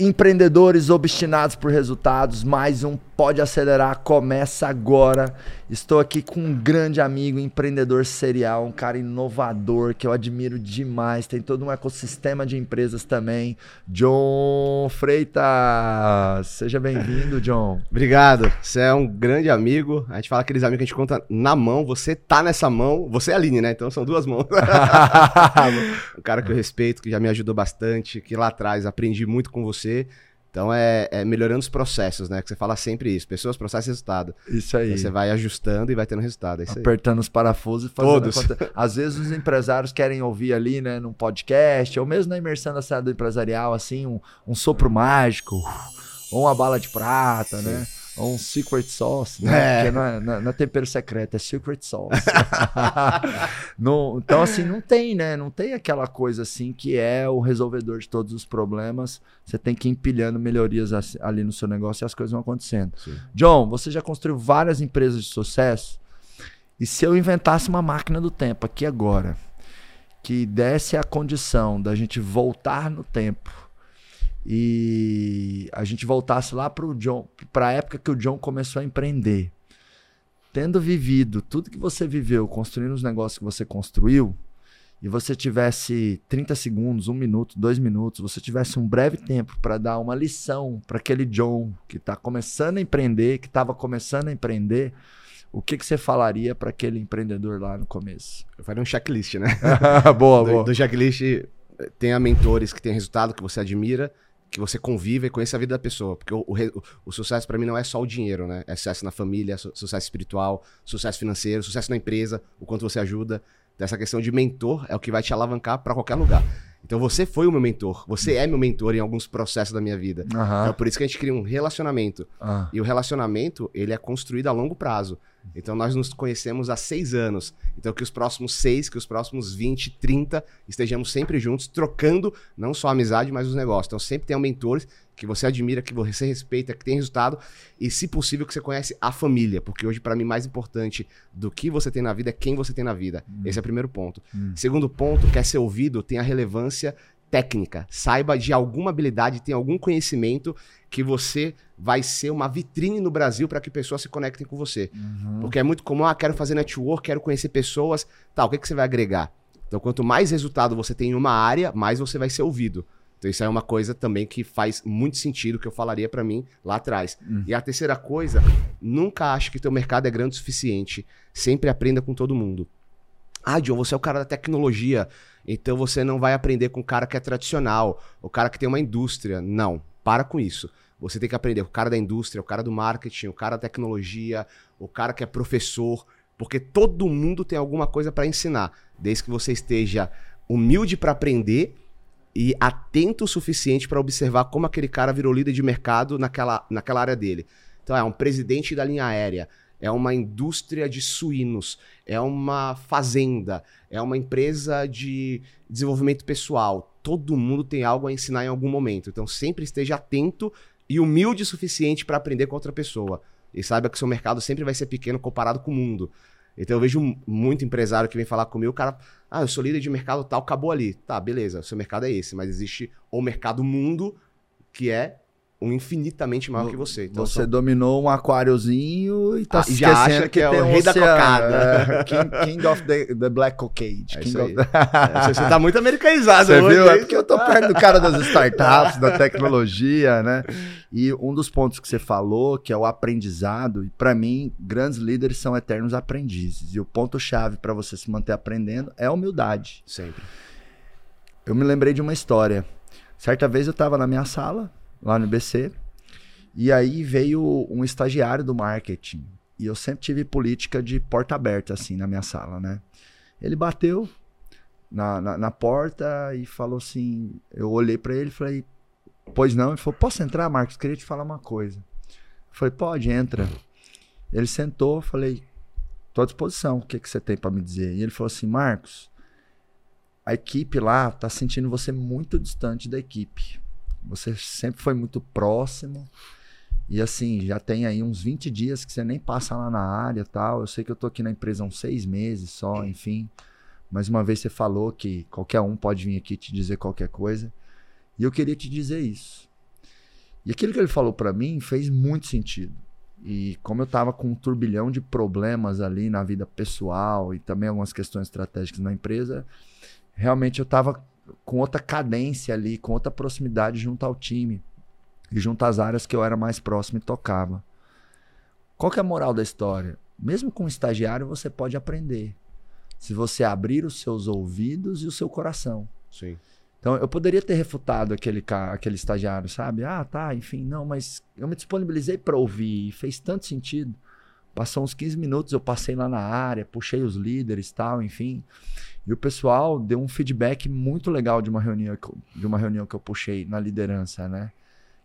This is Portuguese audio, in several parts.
Empreendedores obstinados por resultados, mais um Pode Acelerar começa agora. Estou aqui com um grande amigo, empreendedor serial, um cara inovador que eu admiro demais. Tem todo um ecossistema de empresas também. John Freitas. Seja bem-vindo, John. Obrigado. Você é um grande amigo. A gente fala aqueles amigos que a gente conta na mão. Você tá nessa mão. Você é a Aline, né? Então são duas mãos. um cara que eu respeito, que já me ajudou bastante, que lá atrás aprendi muito com você você. Então é, é, melhorando os processos, né? Que você fala sempre isso. Pessoas, processo e resultado. Isso aí. Você vai ajustando e vai tendo resultado. É Apertando os parafusos e fazendo Todos. Conta. Às vezes os empresários querem ouvir ali, né, num podcast, ou mesmo na imersão da sala do empresarial, assim, um, um sopro mágico, ou uma bala de prata, né? Sim. né? Um secret sauce, né? É. Porque não é, não é, tempero secreto, é secret sauce. então, assim, não tem, né? Não tem aquela coisa assim que é o resolvedor de todos os problemas. Você tem que ir empilhando melhorias ali no seu negócio e as coisas vão acontecendo. Sim. John, você já construiu várias empresas de sucesso. E se eu inventasse uma máquina do tempo aqui agora, que desse a condição da gente voltar no tempo e a gente voltasse lá para o John, para a época que o John começou a empreender, tendo vivido tudo que você viveu, construindo os negócios que você construiu, e você tivesse 30 segundos, um minuto, dois minutos, você tivesse um breve tempo para dar uma lição para aquele John que está começando a empreender, que estava começando a empreender, o que, que você falaria para aquele empreendedor lá no começo? Eu faria um checklist, né? boa, do, boa. Do checklist, tenha mentores que têm resultado que você admira, que você conviva e conheça a vida da pessoa. Porque o, o, o sucesso para mim não é só o dinheiro, né? É sucesso na família, su sucesso espiritual, sucesso financeiro, sucesso na empresa, o quanto você ajuda. Dessa questão de mentor é o que vai te alavancar para qualquer lugar. Então você foi o meu mentor, você é meu mentor em alguns processos da minha vida. Uhum. Então é por isso que a gente cria um relacionamento. Uhum. E o relacionamento, ele é construído a longo prazo. Então nós nos conhecemos há seis anos. Então que os próximos seis, que os próximos 20, 30 estejamos sempre juntos, trocando não só a amizade, mas os negócios. Então sempre tenha mentores que você admira, que você respeita, que tem resultado e, se possível, que você conhece a família. Porque hoje, para mim, mais importante do que você tem na vida é quem você tem na vida. Hum. Esse é o primeiro ponto. Hum. Segundo ponto, quer ser ouvido, tem a relevância técnica. Saiba de alguma habilidade, tem algum conhecimento que você vai ser uma vitrine no Brasil para que pessoas se conectem com você. Uhum. Porque é muito comum, ah, quero fazer network, quero conhecer pessoas, tal, o que, que você vai agregar? Então, quanto mais resultado você tem em uma área, mais você vai ser ouvido. Então, isso é uma coisa também que faz muito sentido, que eu falaria para mim lá atrás. Uhum. E a terceira coisa, nunca ache que teu mercado é grande o suficiente. Sempre aprenda com todo mundo. Ah, John, você é o cara da tecnologia, então você não vai aprender com o cara que é tradicional, o cara que tem uma indústria. Não, para com isso. Você tem que aprender com o cara da indústria, o cara do marketing, o cara da tecnologia, o cara que é professor, porque todo mundo tem alguma coisa para ensinar, desde que você esteja humilde para aprender e atento o suficiente para observar como aquele cara virou líder de mercado naquela, naquela área dele. Então, é um presidente da linha aérea é uma indústria de suínos, é uma fazenda, é uma empresa de desenvolvimento pessoal. Todo mundo tem algo a ensinar em algum momento. Então sempre esteja atento e humilde o suficiente para aprender com outra pessoa. E saiba que seu mercado sempre vai ser pequeno comparado com o mundo. Então eu vejo muito empresário que vem falar comigo, o cara, ah, eu sou líder de mercado tal, acabou ali. Tá, beleza, seu mercado é esse, mas existe o mercado mundo, que é um infinitamente maior que você. Então, você só... dominou um aquáriozinho e tá ah, se já acha que, que é o rei da cocada. É, king, king, of the, the Black Cockade. É king of... é, você tá muito americanizado. Você hoje, viu? É porque eu tô perto do cara das startups, da tecnologia, né? E um dos pontos que você falou, que é o aprendizado, e para mim, grandes líderes são eternos aprendizes. E o ponto-chave para você se manter aprendendo é a humildade. Sempre. Eu me lembrei de uma história. Certa vez eu tava na minha sala, lá no IBC. E aí veio um estagiário do marketing. E eu sempre tive política de porta aberta, assim, na minha sala, né? Ele bateu na, na, na porta e falou assim: eu olhei para ele e falei, pois não? Ele falou: posso entrar, Marcos? Queria te falar uma coisa. Eu falei: pode, entra. Ele sentou, falei: tô à disposição, o que, que você tem para me dizer? E ele falou assim: Marcos, a equipe lá tá sentindo você muito distante da equipe. Você sempre foi muito próximo. E assim, já tem aí uns 20 dias que você nem passa lá na área tal. Eu sei que eu tô aqui na empresa uns seis meses só, enfim. Mas uma vez você falou que qualquer um pode vir aqui te dizer qualquer coisa. E eu queria te dizer isso. E aquilo que ele falou para mim fez muito sentido. E como eu estava com um turbilhão de problemas ali na vida pessoal e também algumas questões estratégicas na empresa, realmente eu estava com outra cadência ali, com outra proximidade junto ao time e junto às áreas que eu era mais próximo e tocava. Qual que é a moral da história? Mesmo com um estagiário você pode aprender. Se você abrir os seus ouvidos e o seu coração. Sim. Então eu poderia ter refutado aquele cara, aquele estagiário, sabe? Ah, tá, enfim, não, mas eu me disponibilizei para ouvir e fez tanto sentido. Passou uns 15 minutos, eu passei lá na área, puxei os líderes, tal, enfim. E o pessoal deu um feedback muito legal de uma reunião de uma reunião que eu puxei na liderança, né?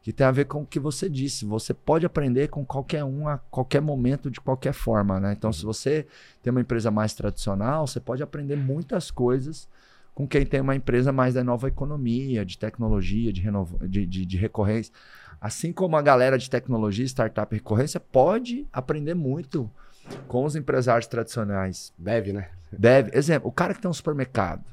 Que tem a ver com o que você disse. Você pode aprender com qualquer um a qualquer momento, de qualquer forma, né? Então, se você tem uma empresa mais tradicional, você pode aprender muitas coisas com quem tem uma empresa mais da nova economia, de tecnologia, de, de, de, de recorrência. Assim como a galera de tecnologia, startup e recorrência, pode aprender muito com os empresários tradicionais. Deve, né? Deve. Exemplo, o cara que tem um supermercado.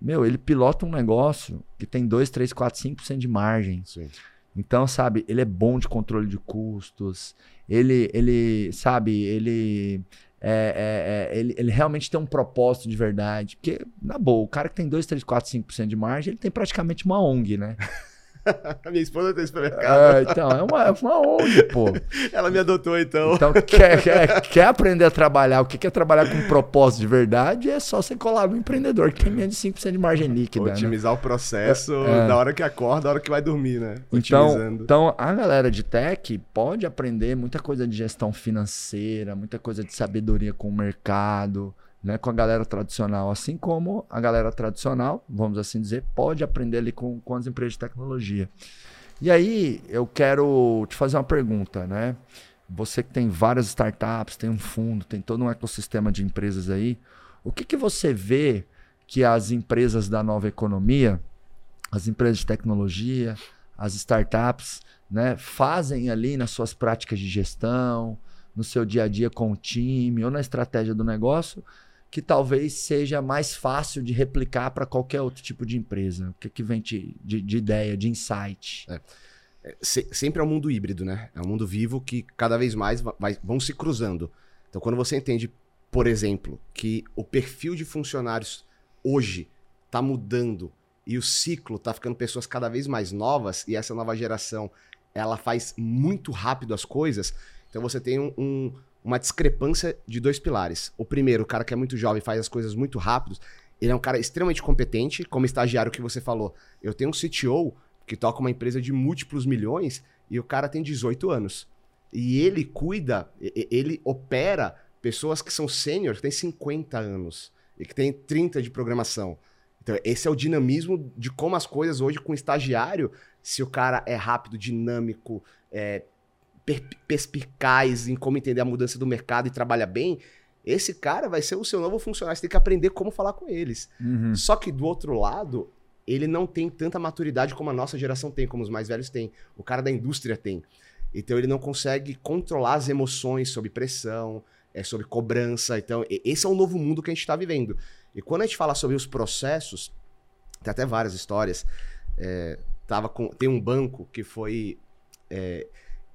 Meu, ele pilota um negócio que tem 2, 3, 4, 5% de margem. Sim. Então, sabe, ele é bom de controle de custos. Ele, ele sabe, ele é, é, é, ele, ele, realmente tem um propósito de verdade. Porque, na boa, o cara que tem 2, 3, 4, 5% de margem, ele tem praticamente uma ONG, né? A minha esposa tem supermercado. É, então, é uma, é uma ONG, pô. Ela me adotou, então. Então, quer, quer, quer aprender a trabalhar, o que quer trabalhar com propósito de verdade, é só você colar no empreendedor, que tem menos de 5% de margem líquida. Otimizar né? o processo é, da hora que acorda, da hora que vai dormir, né? Então, então, a galera de tech pode aprender muita coisa de gestão financeira, muita coisa de sabedoria com o mercado, né, com a galera tradicional, assim como a galera tradicional, vamos assim dizer, pode aprender ali com, com as empresas de tecnologia. E aí eu quero te fazer uma pergunta, né? Você que tem várias startups, tem um fundo, tem todo um ecossistema de empresas aí, o que, que você vê que as empresas da nova economia, as empresas de tecnologia, as startups, né, fazem ali nas suas práticas de gestão, no seu dia a dia com o time ou na estratégia do negócio que talvez seja mais fácil de replicar para qualquer outro tipo de empresa? O que, que vem de, de, de ideia, de insight? É. É, se, sempre é um mundo híbrido, né? É um mundo vivo que cada vez mais vai, vão se cruzando. Então, quando você entende, por exemplo, que o perfil de funcionários hoje está mudando e o ciclo está ficando pessoas cada vez mais novas e essa nova geração ela faz muito rápido as coisas, então você tem um, um uma discrepância de dois pilares. O primeiro, o cara que é muito jovem faz as coisas muito rápido, ele é um cara extremamente competente, como estagiário que você falou. Eu tenho um CTO que toca uma empresa de múltiplos milhões e o cara tem 18 anos. E ele cuida, ele opera pessoas que são sênior, que têm 50 anos e que têm 30 de programação. Então, esse é o dinamismo de como as coisas hoje com estagiário, se o cara é rápido, dinâmico, é, perspicaz em como entender a mudança do mercado e trabalha bem, esse cara vai ser o seu novo funcionário. Você tem que aprender como falar com eles. Uhum. Só que do outro lado, ele não tem tanta maturidade como a nossa geração tem, como os mais velhos têm. O cara da indústria tem. Então ele não consegue controlar as emoções sob pressão, é, sob cobrança. Então, esse é o novo mundo que a gente está vivendo. E quando a gente fala sobre os processos, tem até várias histórias. É, tava com, tem um banco que foi. É,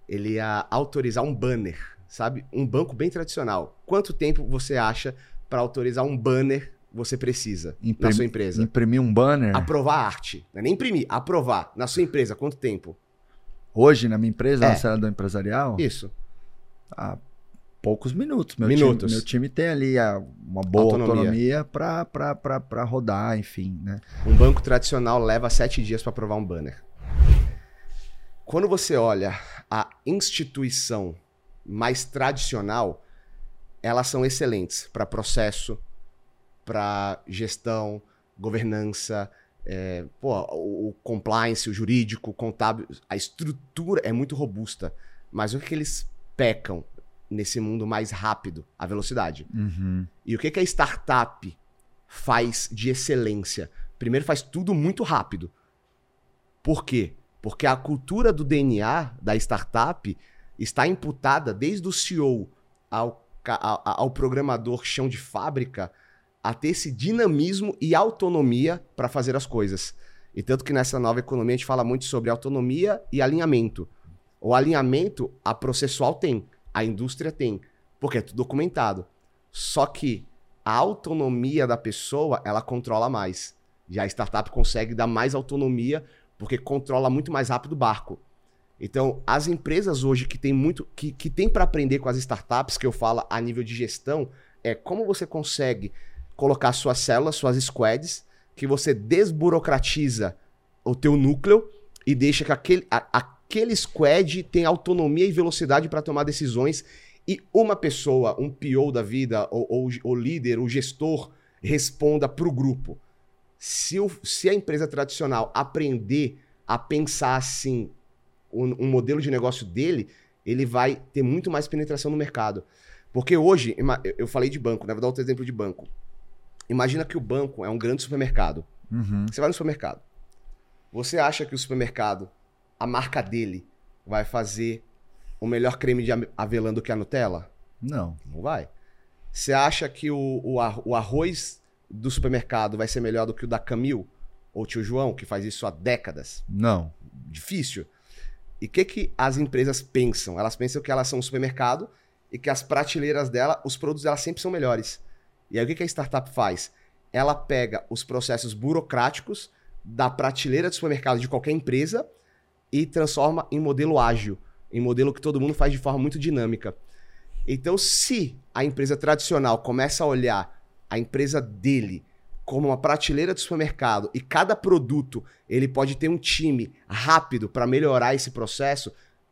ele ia autorizar um banner, sabe? Um banco bem tradicional. Quanto tempo você acha para autorizar um banner você precisa na sua empresa? Imprimir um banner? Aprovar a arte. Não é nem imprimir, aprovar. Na sua empresa, quanto tempo? Hoje, na minha empresa, É. na cena do empresarial? Isso. Há poucos minutos. Meu Minutos. Time, meu time tem ali a- uma boa Autonomia. autonomia, para rodar, enfim, né? Um banco tradicional leva sete dias para aprovar um banner. Quando você olha a instituição mais tradicional, elas são excelentes para processo, para gestão, governança, é, pô, o, compliance, o jurídico, o contábil, a estrutura é muito robusta. Mas o que, que eles pecam nesse mundo mais rápido? A velocidade. Uhum. E o que, que a startup faz de excelência? Primeiro, faz tudo muito rápido. Por quê? Porque a cultura do DNA da startup está imputada desde o CEO ao, ao, ao programador chão de fábrica a ter esse dinamismo e autonomia para fazer as coisas. E tanto que nessa nova economia a gente fala muito sobre autonomia e alinhamento. O alinhamento a processual tem, a indústria tem, porque é tudo documentado. Só que a autonomia da pessoa, ela controla mais. Já a startup consegue dar mais autonomia porque controla muito mais rápido o barco. Então, as empresas hoje que tem muito que, que tem para aprender com as startups, que eu falo a nível de gestão, é como você consegue colocar suas células, suas squads, que você desburocratiza o teu núcleo e deixa que aquele, a, aquele squad tenha autonomia e velocidade para tomar decisões e uma pessoa, um PO da vida, ou, ou o líder, o gestor, responda para o grupo. Se, o, se a empresa tradicional aprender a pensar assim, um, um modelo de negócio dele, ele vai ter muito mais penetração no mercado. Porque hoje, eu falei de banco, né? Vou dar outro exemplo de banco. Imagina que o banco é um grande supermercado. Uhum. Você vai no supermercado. Você acha que o supermercado, a marca dele, vai fazer o melhor creme de avelã do que a Nutella? Não. Não vai. Você acha que o, o, arroz do supermercado vai ser melhor do que o da Camil ou tio João, que faz isso há décadas? Não. Difícil. E o que, que as empresas pensam? Elas pensam que elas são um supermercado e que as prateleiras dela, os produtos dela sempre são melhores. E aí o que, que a startup faz? Ela pega os processos burocráticos da prateleira do supermercado de qualquer empresa e transforma em modelo ágil, em modelo que todo mundo faz de forma muito dinâmica. Então, se a empresa tradicional começa a olhar a empresa dele como uma prateleira de supermercado e cada produto ele pode ter um time rápido para melhorar esse processo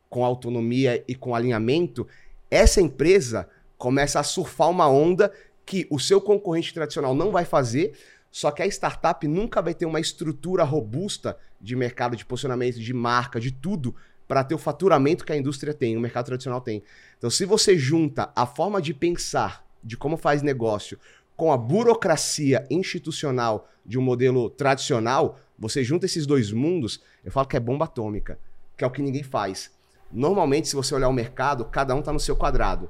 com autonomia e com alinhamento, essa empresa começa a surfar uma onda que o seu concorrente tradicional não vai fazer, só que a startup nunca vai ter uma estrutura robusta de mercado, de posicionamento, de marca, de tudo para ter o faturamento que a indústria tem, o mercado tradicional tem. Então, se você junta a forma de pensar de como faz negócio com a burocracia institucional de um modelo tradicional, você junta esses dois mundos, eu falo que é bomba atômica, que é o que ninguém faz. Normalmente, se você olhar o mercado, cada um está no seu quadrado.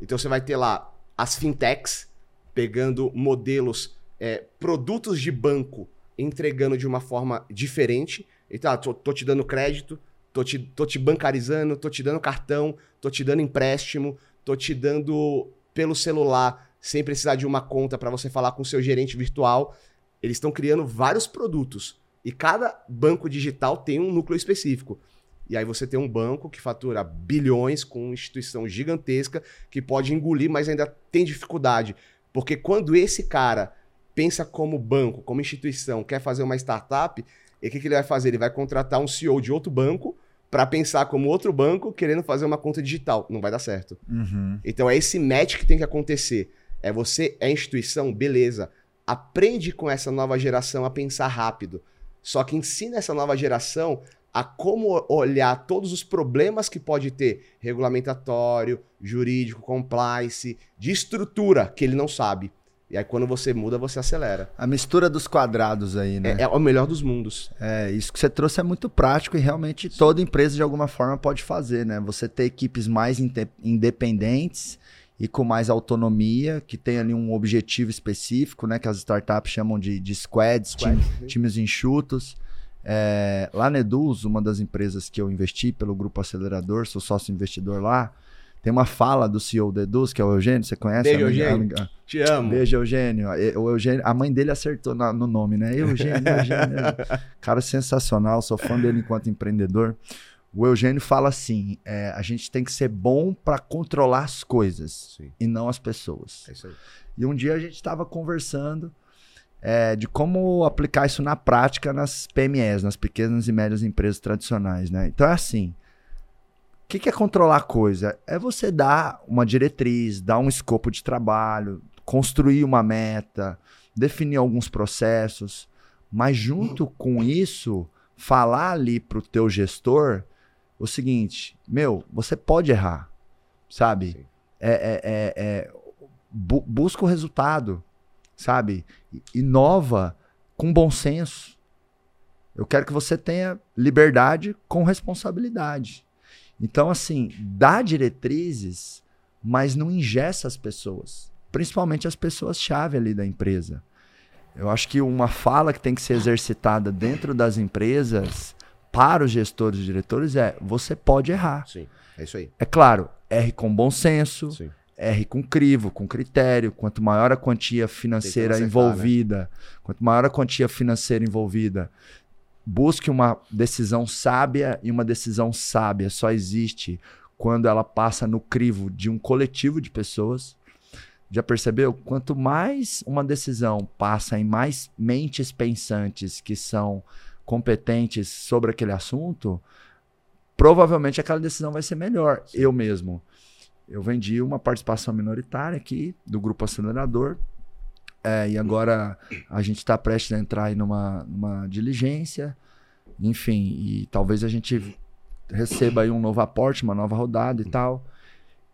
Então você vai ter lá as fintechs pegando modelos, é, produtos de banco, entregando de uma forma diferente. Então, ah, tô, tô te dando crédito, tô te, tô te bancarizando, tô te dando cartão, tô te dando empréstimo, tô te dando pelo celular sem precisar de uma conta para você falar com o seu gerente virtual. Eles estão criando vários produtos e cada banco digital tem um núcleo específico. E aí você tem um banco que fatura bilhões com uma instituição gigantesca que pode engolir, mas ainda tem dificuldade. Porque quando esse cara pensa como banco, como instituição, quer fazer uma startup, e o que, que ele vai fazer? Ele vai contratar um CEO de outro banco para pensar como outro banco querendo fazer uma conta digital. Não vai dar certo. Uhum. Então é esse match que tem que acontecer. É você, é instituição, beleza. Aprende com essa nova geração a pensar rápido. Só que ensina essa nova geração a como olhar todos os problemas que pode ter regulamentatório, jurídico, compliance, de estrutura que ele não sabe. E aí quando você muda, você acelera. A mistura dos quadrados aí, né? É, é o melhor dos mundos. É, isso que você trouxe é muito prático e realmente Sim. toda empresa de alguma forma pode fazer, né? Você ter equipes mais independentes e com mais autonomia, que tem ali um objetivo específico, né? Que as startups chamam de, de squads, Squad, time, times enxutos. É, lá na Eduz, uma das empresas que eu investi pelo grupo acelerador, sou sócio investidor lá, tem uma fala do CEO da Eduz, que é o Eugênio, você conhece? Beijo, Eugênio. Te amo. Beijo, Eugênio. O Eugênio. A mãe dele acertou na, no nome, né? Eugênio, Eugênio. Cara sensacional, sou fã dele enquanto empreendedor. O Eugênio fala assim: é, a gente tem que ser bom para controlar as coisas Sim. e não as pessoas. É isso aí. E um dia a gente estava conversando é, de como aplicar isso na prática nas PMEs, nas pequenas e médias empresas tradicionais, né? Então é assim. O que, que é controlar a coisa? É você dar uma diretriz, dar um escopo de trabalho, construir uma meta, definir alguns processos, mas junto com isso, falar ali para o teu gestor o seguinte, meu, você pode errar, sabe? É, é, é, é bu busca o resultado, sabe? Inova com bom senso. Eu quero que você tenha liberdade com responsabilidade. Então, assim, dá diretrizes, mas não ingessa as pessoas, principalmente as pessoas-chave ali da empresa. Eu acho que uma fala que tem que ser exercitada dentro das empresas para os gestores e diretores é: você pode errar. Sim, é isso aí. É claro, erre com bom senso, Sim. erre com crivo, com critério. Quanto maior a quantia financeira acertar, envolvida, quanto maior a quantia financeira envolvida, busque uma decisão sábia e uma decisão sábia só existe quando ela passa no crivo de um coletivo de pessoas. Já percebeu? Quanto mais uma decisão passa em mais mentes pensantes que são competentes sobre aquele assunto, provavelmente aquela decisão vai ser melhor. Eu mesmo. Eu vendi uma participação minoritária aqui do grupo acelerador. é, e agora a gente está prestes a entrar aí numa, numa diligência. Enfim, e talvez a gente receba aí um novo aporte, uma nova rodada e tal.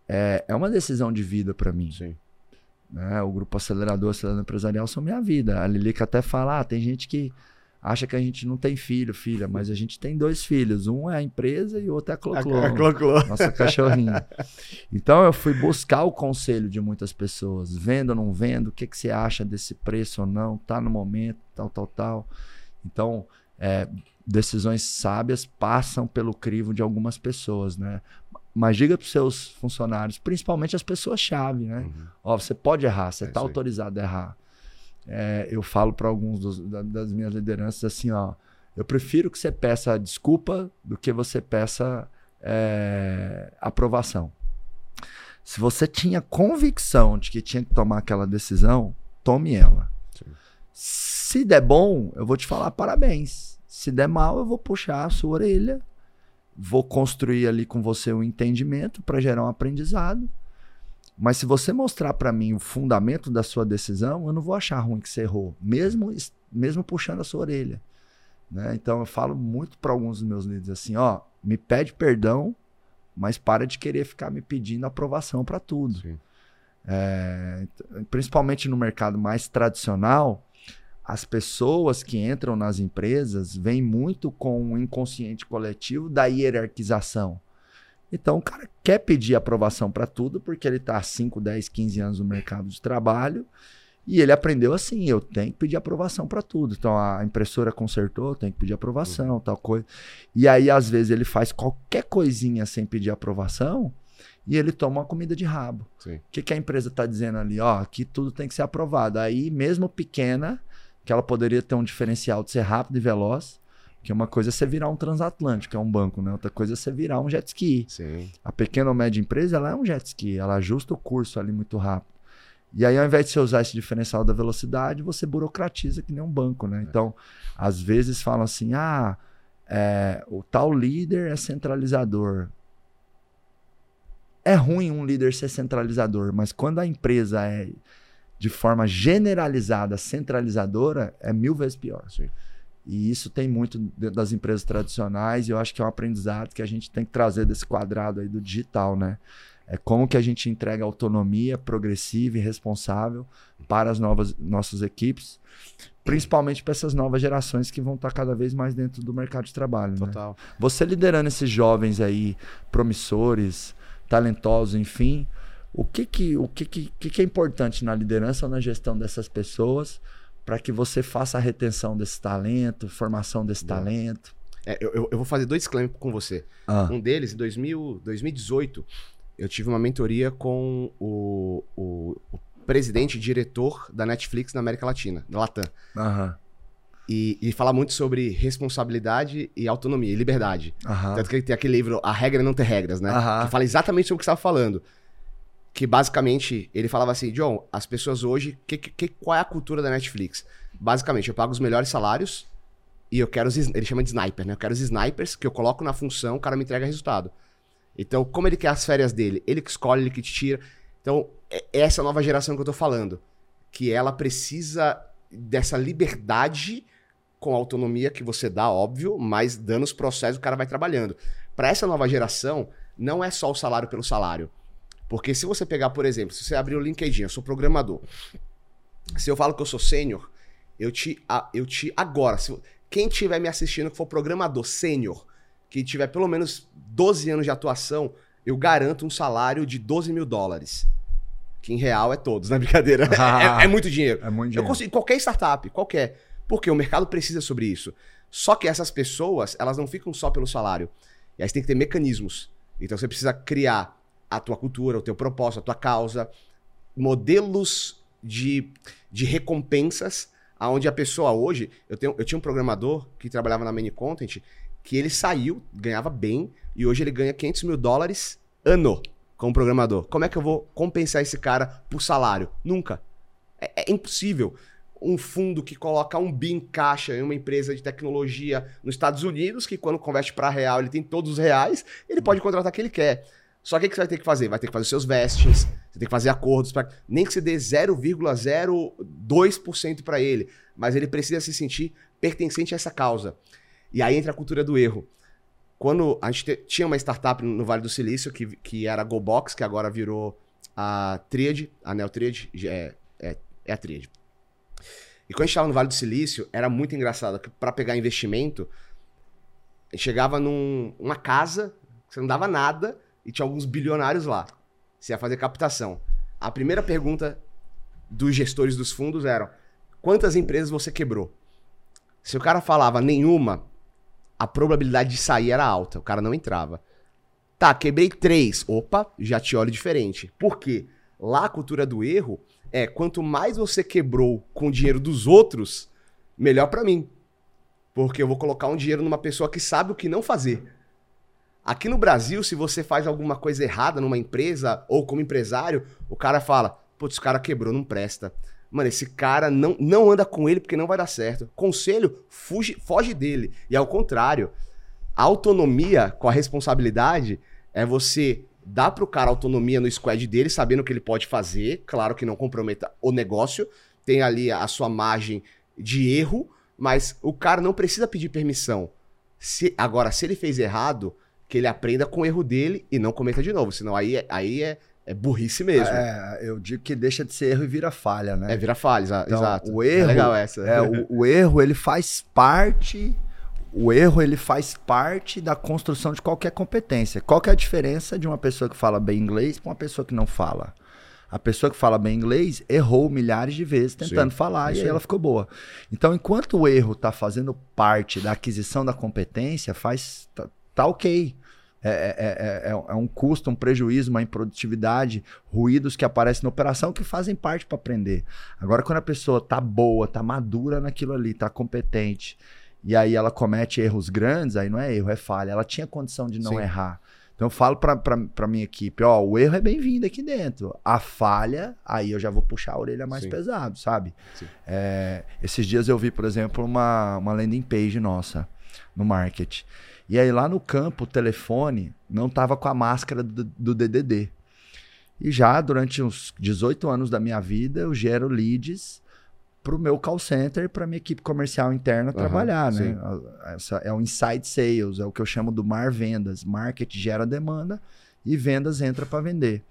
É, é uma decisão de vida para mim. Sim. né? O grupo acelerador, acelerador empresarial são minha vida. A Lilica até fala: ah, tem gente que acha que a gente não tem filho, filha, mas a gente tem dois filhos. Um é a empresa e o outro é a Cloclô. Cloclô. Nossa cachorrinha. Então eu fui buscar o conselho de muitas pessoas, vendo ou não vendo, o que, que você acha desse preço ou não, tá no momento, tal, tal, tal. Então, é, decisões sábias passam pelo crivo de algumas pessoas, né? Mas diga para os seus funcionários, principalmente as pessoas-chave, né? Uhum. Ó, você pode errar, você É está isso aí. autorizado a errar. É, eu falo para alguns dos- da- das minhas lideranças assim, ó, eu prefiro que você peça desculpa do que você peça é, aprovação. Se você tinha convicção de que tinha que tomar aquela decisão, tome ela. Sim. Se der bom, eu vou te falar parabéns. Se der mal, eu vou puxar a sua orelha, vou construir ali com você um entendimento para gerar um aprendizado. Mas se você mostrar para mim o fundamento da sua decisão, eu não vou achar ruim que você errou, mesmo es- mesmo puxando a sua orelha. né? Então eu falo muito para alguns dos meus líderes assim, ó, me pede perdão, mas para de querer ficar me pedindo aprovação para tudo. É, ent- principalmente no mercado mais tradicional, as pessoas que entram nas empresas vêm muito com o inconsciente coletivo da hierarquização. Então o cara quer pedir aprovação para tudo porque ele está há 5, 10, 15 anos no mercado de trabalho e ele aprendeu assim, eu tenho que pedir aprovação para tudo. Então a impressora consertou, tem que pedir aprovação, tal coisa. E aí às vezes ele faz qualquer coisinha sem pedir aprovação e ele toma uma comida de rabo. O que, que a empresa está dizendo ali? Ó, aqui tudo tem que ser aprovado. Aí, mesmo pequena, que ela poderia ter um diferencial de ser rápido e veloz, que uma coisa é você virar um transatlântico, que é um banco, né? Outra coisa é você virar um jet ski. Sim. A pequena ou média empresa, ela é um jet ski, ela ajusta o curso ali muito rápido. E aí, ao invés de você usar esse diferencial da velocidade, você burocratiza que nem um banco, né? Então, às vezes falam assim, ah, é, o tal líder é centralizador. É ruim um líder ser centralizador, mas quando a empresa é de forma generalizada centralizadora, é mil vezes pior. Sim. E isso tem muito dentro das empresas tradicionais e eu acho que é um aprendizado que a gente tem que trazer desse quadrado aí do digital, né? É como que a gente entrega autonomia progressiva e responsável para as novas nossas equipes, principalmente para essas novas gerações que vão estar cada vez mais dentro do mercado de trabalho, né? Total. Você liderando esses jovens aí, promissores, talentosos, enfim, o que que, o que, que, que que é importante na liderança ou na gestão dessas pessoas para que você faça a retenção desse talento, formação desse Boa. talento? É, eu, eu- vou fazer dois claims com você. Ah, Um deles, em 2000, 2018, eu tive uma mentoria com o, o, o presidente e diretor da Netflix na América Latina, da Latam. aham, E, e falar muito sobre responsabilidade e autonomia, e liberdade. aham, Tanto que tem aquele livro A Regra é Não Ter Regras, né? Aham. Que fala exatamente sobre o que você estava falando. Que basicamente ele falava assim: John, as pessoas hoje, que, que, qual é a cultura da Netflix? Basicamente, eu pago os melhores salários e eu quero os. Ele chama de sniper, né? Eu quero os snipers que eu coloco na função, o cara me entrega resultado. Então, como ele quer as férias dele? Ele que escolhe, ele que te tira. Então, é essa nova geração que eu tô falando. Que ela precisa dessa liberdade com a autonomia que você dá, óbvio, mas dando os processos, o cara vai trabalhando. Para essa nova geração, não é só o salário pelo salário. Porque se você pegar, por exemplo, se você abrir o LinkedIn, eu sou programador. Se eu falo que eu sou sênior, eu te, eu te agora, se, quem estiver me assistindo que for programador sênior, que tiver pelo menos 12 anos de atuação, eu garanto um salário de 12 mil dólares. que em real é todos, não é brincadeira. Ah. é, é muito dinheiro. É muito Eu dinheiro. consigo, qualquer startup, qualquer. Porque o mercado precisa sobre isso. Só que essas pessoas, elas não ficam só pelo salário. E aí você tem que ter mecanismos. Então você precisa criar a tua cultura, o teu propósito, a tua causa, modelos de, de recompensas, aonde a pessoa hoje. Eu, tenho, eu tinha um programador que trabalhava na Many Content, que ele saiu, ganhava bem, e hoje ele ganha 500 mil dólares ano como programador. Como é que eu vou compensar esse cara por salário? Nunca. É, é impossível. Um fundo que coloca um bi em caixa em uma empresa de tecnologia nos Estados Unidos, que quando converte para real ele tem todos os reais, ele pode contratar quem ele quer. Só que o que você vai ter que fazer? Vai ter que fazer seus vestings, você tem que fazer acordos, pra, nem que você dê 0,02% para ele, mas ele precisa se sentir pertencente a essa causa. E aí entra a cultura do erro. Quando a gente te- tinha uma startup no Vale do Silício, que, que era a GoBox, que agora virou a Triad, a Neo Triad, é, é, é a Triad. E quando a gente estava no Vale do Silício, era muito engraçado, que para pegar investimento, chegava numa numa casa, você não dava nada, e tinha alguns bilionários lá. Você ia fazer captação. A primeira pergunta dos gestores dos fundos era: quantas empresas você quebrou? Se o cara falava nenhuma, a probabilidade de sair era alta, o cara não entrava. Tá, quebrei três. Opa, já te olho diferente. Por quê? Lá a cultura do erro é quanto mais você quebrou com o dinheiro dos outros, melhor pra mim. Porque eu vou colocar um dinheiro numa pessoa que sabe o que não fazer. Aqui no Brasil, se você faz alguma coisa errada numa empresa ou como empresário, o cara fala: putz, o cara quebrou, não presta. Mano, esse cara não, não anda com ele porque não vai dar certo. Conselho, fuge, foge dele. E ao contrário, a autonomia com a responsabilidade é você dar pro cara autonomia no squad dele, sabendo o que ele pode fazer, claro que não comprometa o negócio, tem ali a sua margem de erro, mas o cara não precisa pedir permissão. Se, agora, se ele fez errado, que ele aprenda com o erro dele e não cometa de novo, senão aí, é- aí é, é burrice mesmo. É, É, eu digo que deixa de ser erro e vira falha, né? vira falha, exa- Então, exato. o erro- é legal essa. É, o, o erro, ele faz parte. O erro, ele faz parte da construção de qualquer competência. Qual que é a diferença de uma pessoa que fala bem inglês para uma pessoa que não fala? A pessoa que fala bem inglês errou milhares de vezes tentando Sim, falar e aí aí. ela ficou boa. Então, enquanto o erro está fazendo parte da aquisição da competência, faz tá, tá ok. É, é- é- é- é um custo, um prejuízo, uma improdutividade, ruídos que aparecem na operação que fazem parte para aprender. Agora, quando a pessoa tá boa, tá madura naquilo ali, tá competente, e aí ela comete erros grandes, aí não é erro, é falha. Ela tinha condição de não Sim. errar. Então eu falo pra minha equipe, ó, o erro é bem-vindo aqui dentro. A falha, aí eu já vou puxar a orelha mais Sim. pesado, sabe? É, esses dias eu vi, por exemplo, uma, uma landing page nossa no market. E aí lá no campo, o telefone não tava com a máscara do, do DDD. E já durante uns 18 anos da minha vida, eu gero leads pro meu call center e pra minha equipe comercial interna Aham, trabalhar, sim. né? Essa é o inside sales, é o que eu chamo do mar vendas. Market gera demanda e vendas entra para vender.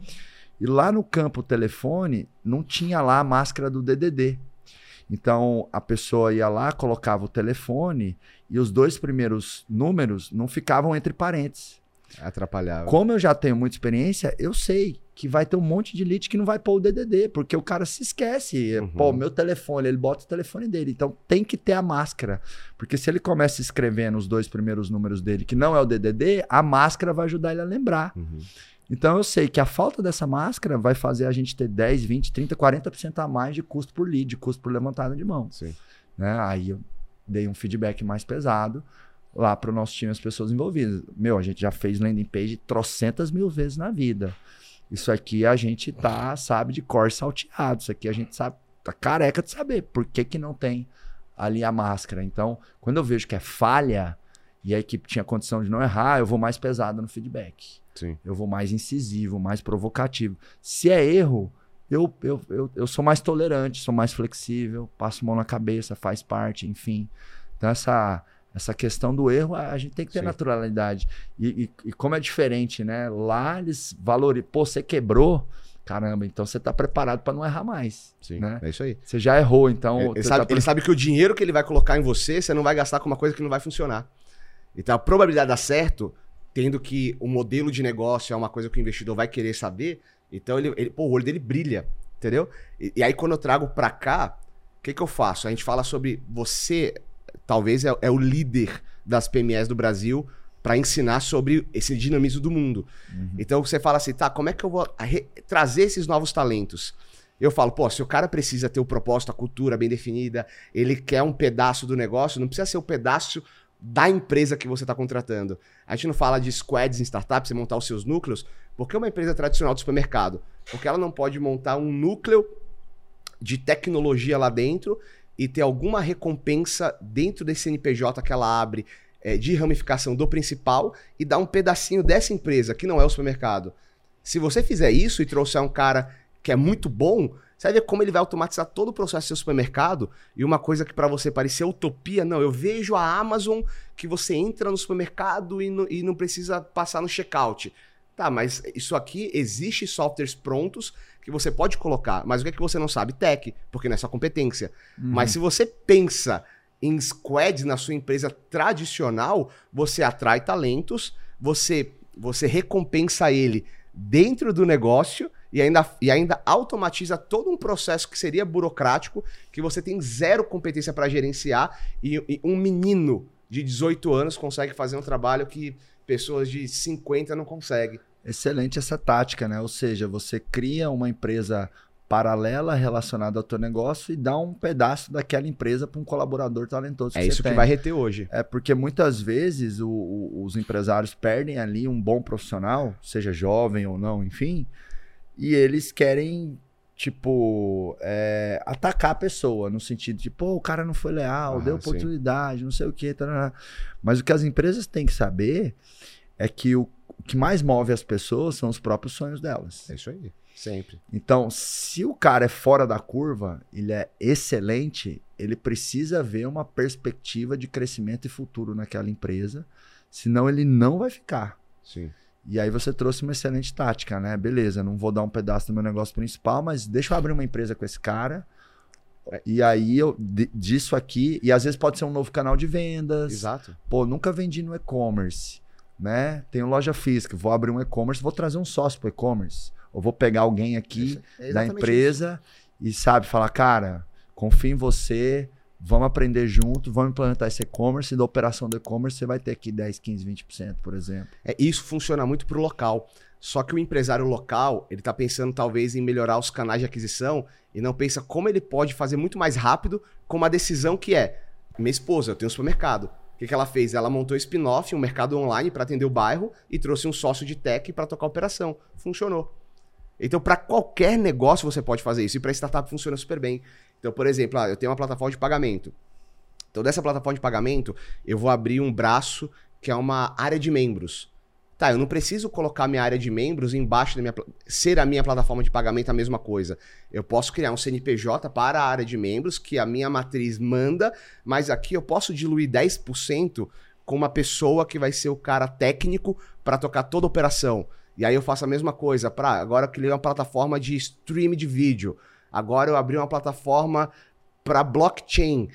E lá no campo telefone não tinha lá a máscara do DDD. Então a pessoa ia lá, colocava o telefone e os dois primeiros números não ficavam entre parênteses. Atrapalhava. Como eu já tenho muita experiência, eu sei que vai ter um monte de lead que não vai pôr o DDD, porque o cara se esquece. Uhum. Pô, meu telefone, ele bota o telefone dele. Então tem que ter a máscara. Porque se ele começa escrevendo os dois primeiros números dele, que não é o DDD, a máscara vai ajudar ele a lembrar. Uhum. Então eu sei que a falta dessa máscara vai fazer a gente ter 10, 20, 30, 40% a mais de custo por lead, de custo por levantada de mão. Sim. Né? Aí eu dei um feedback mais pesado lá para o nosso time, as pessoas envolvidas. Meu, a gente já fez landing page trocentas mil vezes na vida. Isso aqui a gente tá, sabe, de cor salteado. Isso aqui a gente sabe, tá careca de saber por que, que não tem ali a máscara. Então, quando eu vejo que é falha e a equipe tinha condição de não errar, eu vou mais pesado no feedback. Sim. Eu vou mais incisivo, mais provocativo. Se é erro, eu, eu, eu, eu sou mais tolerante, sou mais flexível, passo mão na cabeça, faz parte, enfim. Então, essa, essa questão do erro, a gente tem que ter Sim. naturalidade. E, e- e como é diferente, né? Lá eles valorizam. Pô, você quebrou. Caramba, então você tá preparado para não errar mais. Sim. Né? É isso aí. Você já errou, então. Ele, ele sabe, tá ele sabe que o dinheiro que ele vai colocar em você, você não vai gastar com uma coisa que não vai funcionar. Então a probabilidade de dar certo, tendo que o modelo de negócio é uma coisa que o investidor vai querer saber, Então ele, ele pô, o olho dele brilha, entendeu? E, e aí quando eu trago pra cá, o que, que eu faço? A gente fala sobre você, talvez é, é o líder das PMEs do Brasil para ensinar sobre esse dinamismo do mundo. Uhum. Então você fala assim, tá, como é que eu vou trazer esses novos talentos? Eu falo, pô, se o cara precisa ter o propósito, a cultura bem definida, ele quer um pedaço do negócio, não precisa ser o um pedaço da empresa que você está contratando. A gente não fala de squads em startups, você montar os seus núcleos, porque é uma empresa tradicional de supermercado. Porque ela não pode montar um núcleo de tecnologia lá dentro e ter alguma recompensa dentro desse CNPJ que ela abre é, de ramificação do principal e dar um pedacinho dessa empresa, que não é o supermercado. Se você fizer isso e trouxer um cara que é muito bom, você vai ver como ele vai automatizar todo o processo do seu supermercado. E uma coisa que para você parecia utopia, não, eu vejo a Amazon que você entra no supermercado e, no, e não precisa passar no checkout. Tá, mas isso aqui existe softwares prontos que você pode colocar, mas o que é que você não sabe? Tech, porque não é sua competência. Uhum. Mas se você pensa em squads na sua empresa tradicional, você atrai talentos, você você recompensa ele dentro do negócio e ainda, e ainda automatiza todo um processo que seria burocrático, que você tem zero competência para gerenciar, e, e, um menino de 18 anos consegue fazer um trabalho que pessoas de 50 não conseguem. Excelente essa tática, né? Ou seja, você cria uma empresa paralela relacionada ao teu negócio e dá um pedaço daquela empresa para um colaborador talentoso. É isso que vai reter hoje. É porque muitas vezes o, o, os empresários perdem ali um bom profissional, seja jovem ou não, enfim, e eles querem, tipo, é, atacar a pessoa, no sentido de, pô, o cara não foi leal, ah, deu oportunidade, sim. não sei o quê. Tarará. Mas o que as empresas têm que saber é que o, o que mais move as pessoas são os próprios sonhos delas. É isso aí. Sempre. Então, se o cara é fora da curva, ele é excelente, ele precisa ver uma perspectiva de crescimento e futuro naquela empresa, senão ele não vai ficar. Sim. E aí você trouxe uma excelente tática, né? Beleza, não vou dar um pedaço do meu negócio principal, mas deixa eu abrir uma empresa com esse cara. E aí eu disso aqui, e às vezes pode ser um novo canal de vendas. Exato. Pô, nunca vendi no e-commerce, né? Tenho loja física, vou abrir um e-commerce, vou trazer um sócio para e-commerce. Ou vou pegar alguém aqui é da empresa isso. e sabe falar, cara, confio em você, Vamos aprender junto, vamos implementar esse e-commerce da operação do e-commerce você vai ter aqui 10, 15, 20%, por exemplo. É, isso funciona muito para o local. Só que o empresário local, ele está pensando talvez em melhorar os canais de aquisição e não pensa como ele pode fazer muito mais rápido com uma decisão que é: minha esposa, eu tenho um supermercado. O que, que ela fez? Ela montou spin-off, um mercado online para atender o bairro e trouxe um sócio de tech para tocar a operação. Funcionou. Então, para qualquer negócio você pode fazer isso. E para startup funciona super bem. Então, por exemplo, ah, eu tenho uma plataforma de pagamento. Então, dessa plataforma de pagamento, eu vou abrir um braço que é uma área de membros. Tá, eu não preciso colocar minha área de membros embaixo da minha ser a minha plataforma de pagamento a mesma coisa. Eu posso criar um CNPJ para a área de membros que a minha matriz manda, mas aqui eu posso diluir 10% com uma pessoa que vai ser o cara técnico para tocar toda a operação. E aí eu faço a mesma coisa para agora eu criei uma plataforma de stream de vídeo. Agora eu abri uma plataforma para blockchain.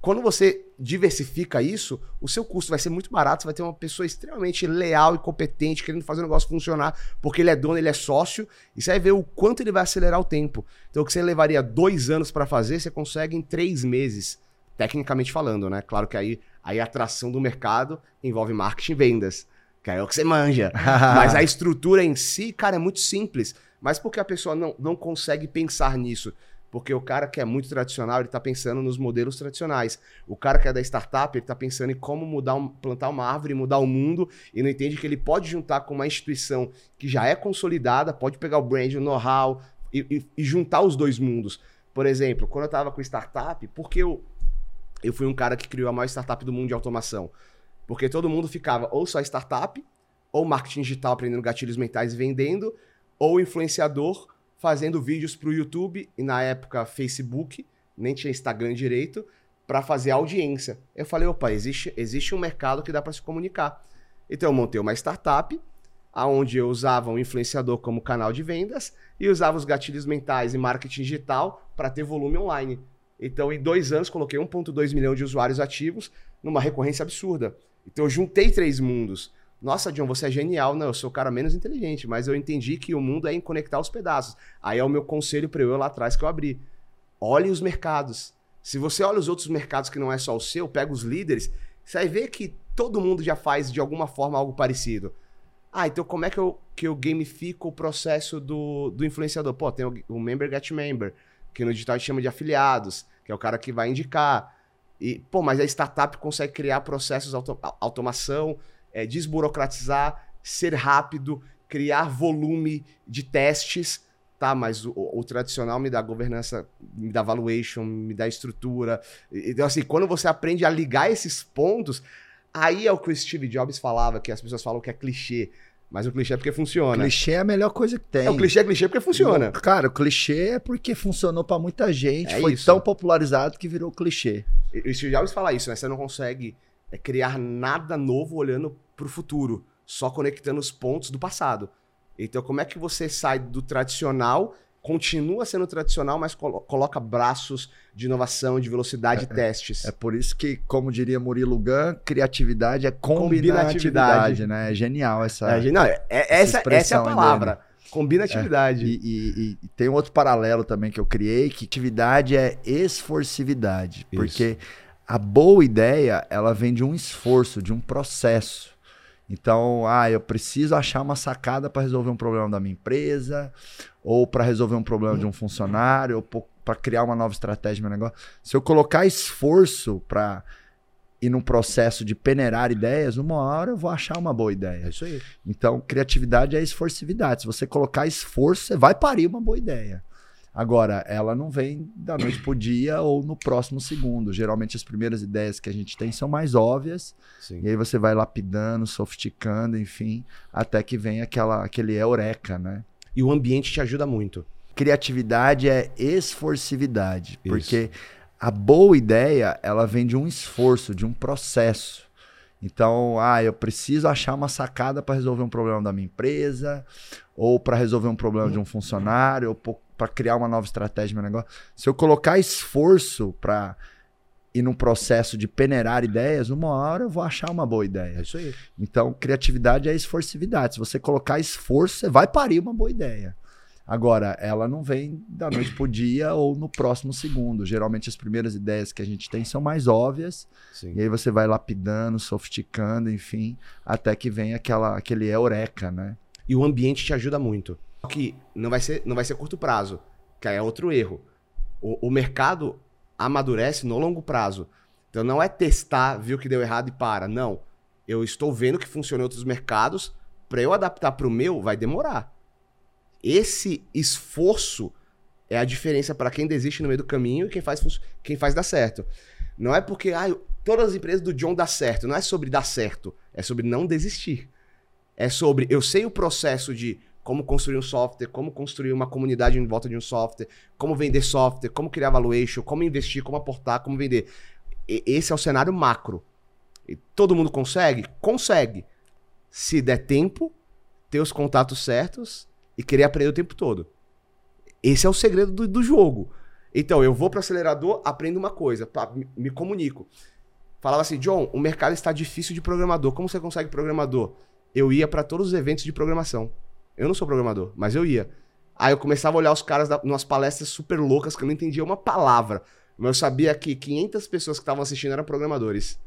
Quando você diversifica isso, o seu custo vai ser muito barato. Você vai ter uma pessoa extremamente leal e competente, querendo fazer o negócio funcionar, porque ele é dono, ele é sócio, e você vai ver o quanto ele vai acelerar o tempo. Então, o que você levaria dois anos para fazer, você consegue em três meses, tecnicamente falando, né? Claro que aí, aí a atração do mercado envolve marketing e vendas, que é o que você manja. Mas a estrutura em si, cara, é muito simples. Mas por que a pessoa não, não consegue pensar nisso? Porque o cara que é muito tradicional, ele está pensando nos modelos tradicionais. O cara que é da startup, ele está pensando em como mudar um, plantar uma árvore, mudar o mundo, e não entende que ele pode juntar com uma instituição que já é consolidada, pode pegar o brand, o know-how e, e, e, juntar os dois mundos. Por exemplo, quando eu estava com startup, porque eu, eu fui um cara que criou a maior startup do mundo de automação? Porque todo mundo ficava ou só startup, ou marketing digital aprendendo gatilhos mentais e vendendo, ou influenciador fazendo vídeos para o YouTube e na época Facebook, nem tinha Instagram direito, para fazer audiência. Eu falei, opa, existe, existe um mercado que dá para se comunicar. Então eu montei uma startup aonde eu usava um influenciador como canal de vendas e usava os gatilhos mentais e marketing digital para ter volume online. Então, em dois anos, coloquei 1,2 milhão de usuários ativos numa recorrência absurda. Então, eu juntei três mundos. Nossa, John, você é genial. Não, eu sou o cara menos inteligente, mas eu entendi que o mundo é em conectar os pedaços. Aí é o meu conselho para eu lá atrás que eu abri. Olhe os mercados. Se você olha os outros mercados que não é só o seu, pega os líderes, você vai ver que todo mundo já faz de alguma forma algo parecido. Ah, então como é que eu, que eu gamifico o processo do, do influenciador? Pô, tem o, o Member Get Member, que no digital a gente chama de afiliados, que é o cara que vai indicar. E, pô, mas a startup consegue criar processos, auto, automação, é, desburocratizar, ser rápido, criar volume de testes, tá? Mas o, o, tradicional me dá governança, me dá valuation, me dá estrutura. Então, assim, quando você aprende a ligar esses pontos, aí é o que o Steve Jobs falava, que as pessoas falam que é clichê. Mas o clichê é porque funciona. Clichê é a melhor coisa que tem. É, o clichê é clichê porque funciona. Cara, o clichê é porque funcionou para muita gente, é foi isso. tão popularizado que virou clichê. E o Steve Jobs fala isso, né? Você não consegue é criar nada novo olhando para o futuro, só conectando os pontos do passado. Então, como é que você sai do tradicional, continua sendo tradicional, mas colo coloca braços de inovação, de velocidade, é, testes? É, é por isso que, como diria Murilo Gun, criatividade é combinatividade, né? É genial essa. É, não, é, é essa, essa é a palavra. Combinatividade. É, e, e, e, tem outro paralelo também que eu criei, que atividade é esforcividade. Isso. Porque a boa ideia, ela vem de um esforço, de um processo. Então, ah, eu preciso achar uma sacada para resolver um problema da minha empresa, ou para resolver um problema de um funcionário, ou para criar uma nova estratégia no meu negócio. Se eu colocar esforço para ir num processo de peneirar ideias, uma hora eu vou achar uma boa ideia. É isso aí. Então, criatividade é esforcividade. Se você colocar esforço, você vai parir uma boa ideia. Agora, ela não vem da noite pro dia ou no próximo segundo. Geralmente as primeiras ideias que a gente tem são mais óbvias. Sim. E aí você vai lapidando, sofisticando, enfim, até que vem aquela, aquele eureka, né? E o ambiente te ajuda muito. Criatividade é esforcividade, Isso. porque a boa ideia, ela vem de um esforço, de um processo. Então, ah, eu preciso achar uma sacada para resolver um problema da minha empresa, ou para resolver um problema de um funcionário, ou para criar uma nova estratégia no meu negócio. Se eu colocar esforço para ir num processo de peneirar ideias, uma hora eu vou achar uma boa ideia. É isso aí. Então, criatividade é esforcividade. Se você colocar esforço, você vai parir uma boa ideia. Agora, ela não vem da noite pro dia ou no próximo segundo. Geralmente as primeiras ideias que a gente tem são mais óbvias. Sim. E aí você vai lapidando, sofisticando, enfim, até que vem aquela, aquele eureka, né? E o ambiente te ajuda muito. Que não vai ser, não vai ser curto prazo, que é outro erro. O, o mercado amadurece no longo prazo. Então não é testar, viu que deu errado e para. Não. Eu estou vendo que funciona em outros mercados. Para eu adaptar para o meu, vai demorar. Esse esforço é a diferença para quem desiste no meio do caminho e quem faz, quem faz dar certo. Não é porque ah, todas as empresas do John dá certo. Não é sobre dar certo. É sobre não desistir. É sobre eu sei o processo de como construir um software, como construir uma comunidade em volta de um software, como vender software, como criar valuation, como investir, como aportar, como vender. E, esse é o cenário macro. E todo mundo consegue? Consegue. Se der tempo, ter os contatos certos e querer aprender o tempo todo. Esse é o segredo do, do jogo. Então, eu vou para o acelerador, aprendo uma coisa, pá, me, me, comunico. Falava assim, John, o mercado está difícil de programador. Como você consegue programador? Eu ia para todos os eventos de programação. Eu não sou programador, mas eu ia. Aí eu começava a olhar os caras umas palestras super loucas que eu não entendia uma palavra. Mas eu sabia que 500 pessoas que estavam assistindo eram programadores.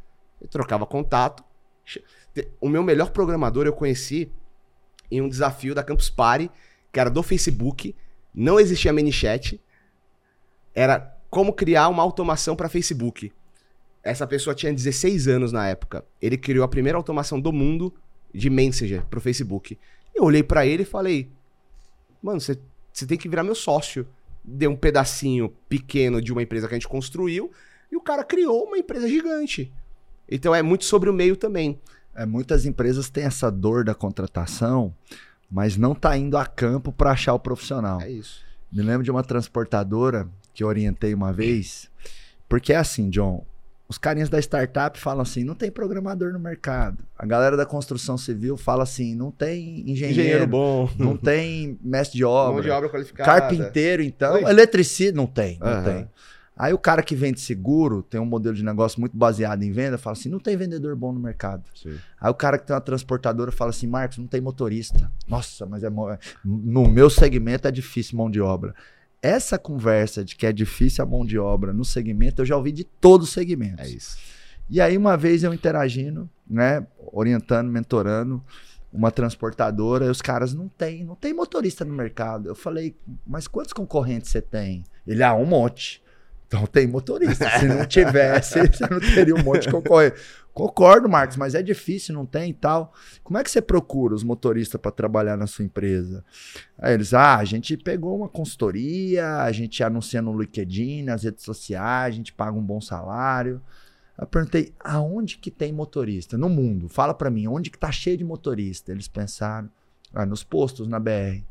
Eu trocava contato. O meu melhor programador eu conheci em um desafio da Campus Party, que era do Facebook. Não existia ManyChat. Era como criar uma automação para Facebook. Essa pessoa tinha 16 anos na época. Ele criou a primeira automação do mundo de Messenger para o Facebook. Eu olhei para ele e falei: Mano, você tem que virar meu sócio. Deu um pedacinho pequeno de uma empresa que a gente construiu e o cara criou uma empresa gigante. Então é muito sobre o meio também. É, muitas empresas têm essa dor da contratação, mas não tá indo a campo para achar o profissional. É isso. Me lembro de uma transportadora que orientei uma vez, porque é assim, John, os carinhas da startup falam assim: não tem programador no mercado. A galera da construção civil fala assim: não tem engenheiro, engenheiro bom, não tem mestre de obra, Mão de obra qualificada. carpinteiro, então, Oi. eletricista, não tem, não uhum. tem. Aí o cara que vende seguro, tem um modelo de negócio muito baseado em venda, fala assim: não tem vendedor bom no mercado. Sim. Aí o cara que tem uma transportadora fala assim: Marcos, não tem motorista. Nossa, mas é no meu segmento é difícil mão de obra. Essa conversa de que é difícil a mão de obra no segmento, eu já ouvi de todos os segmentos. É isso. E aí, uma vez eu interagindo, né, orientando, mentorando uma transportadora, e os caras não tem, não tem motorista no mercado. Eu falei, mas quantos concorrentes você tem? Ele, ah, um monte. Então tem motorista. Se não tivesse, você não teria um monte de concorrente. Concordo, Marcos, mas é difícil, não tem e tal. Como é que você procura os motoristas para trabalhar na sua empresa? Aí eles, ah, a gente pegou uma consultoria, a gente anuncia no LinkedIn, nas redes sociais, a gente paga um bom salário. Eu perguntei, aonde que tem motorista? No mundo. Fala pra mim, onde que tá cheio de motorista? Eles pensaram, ah, nos postos na BR.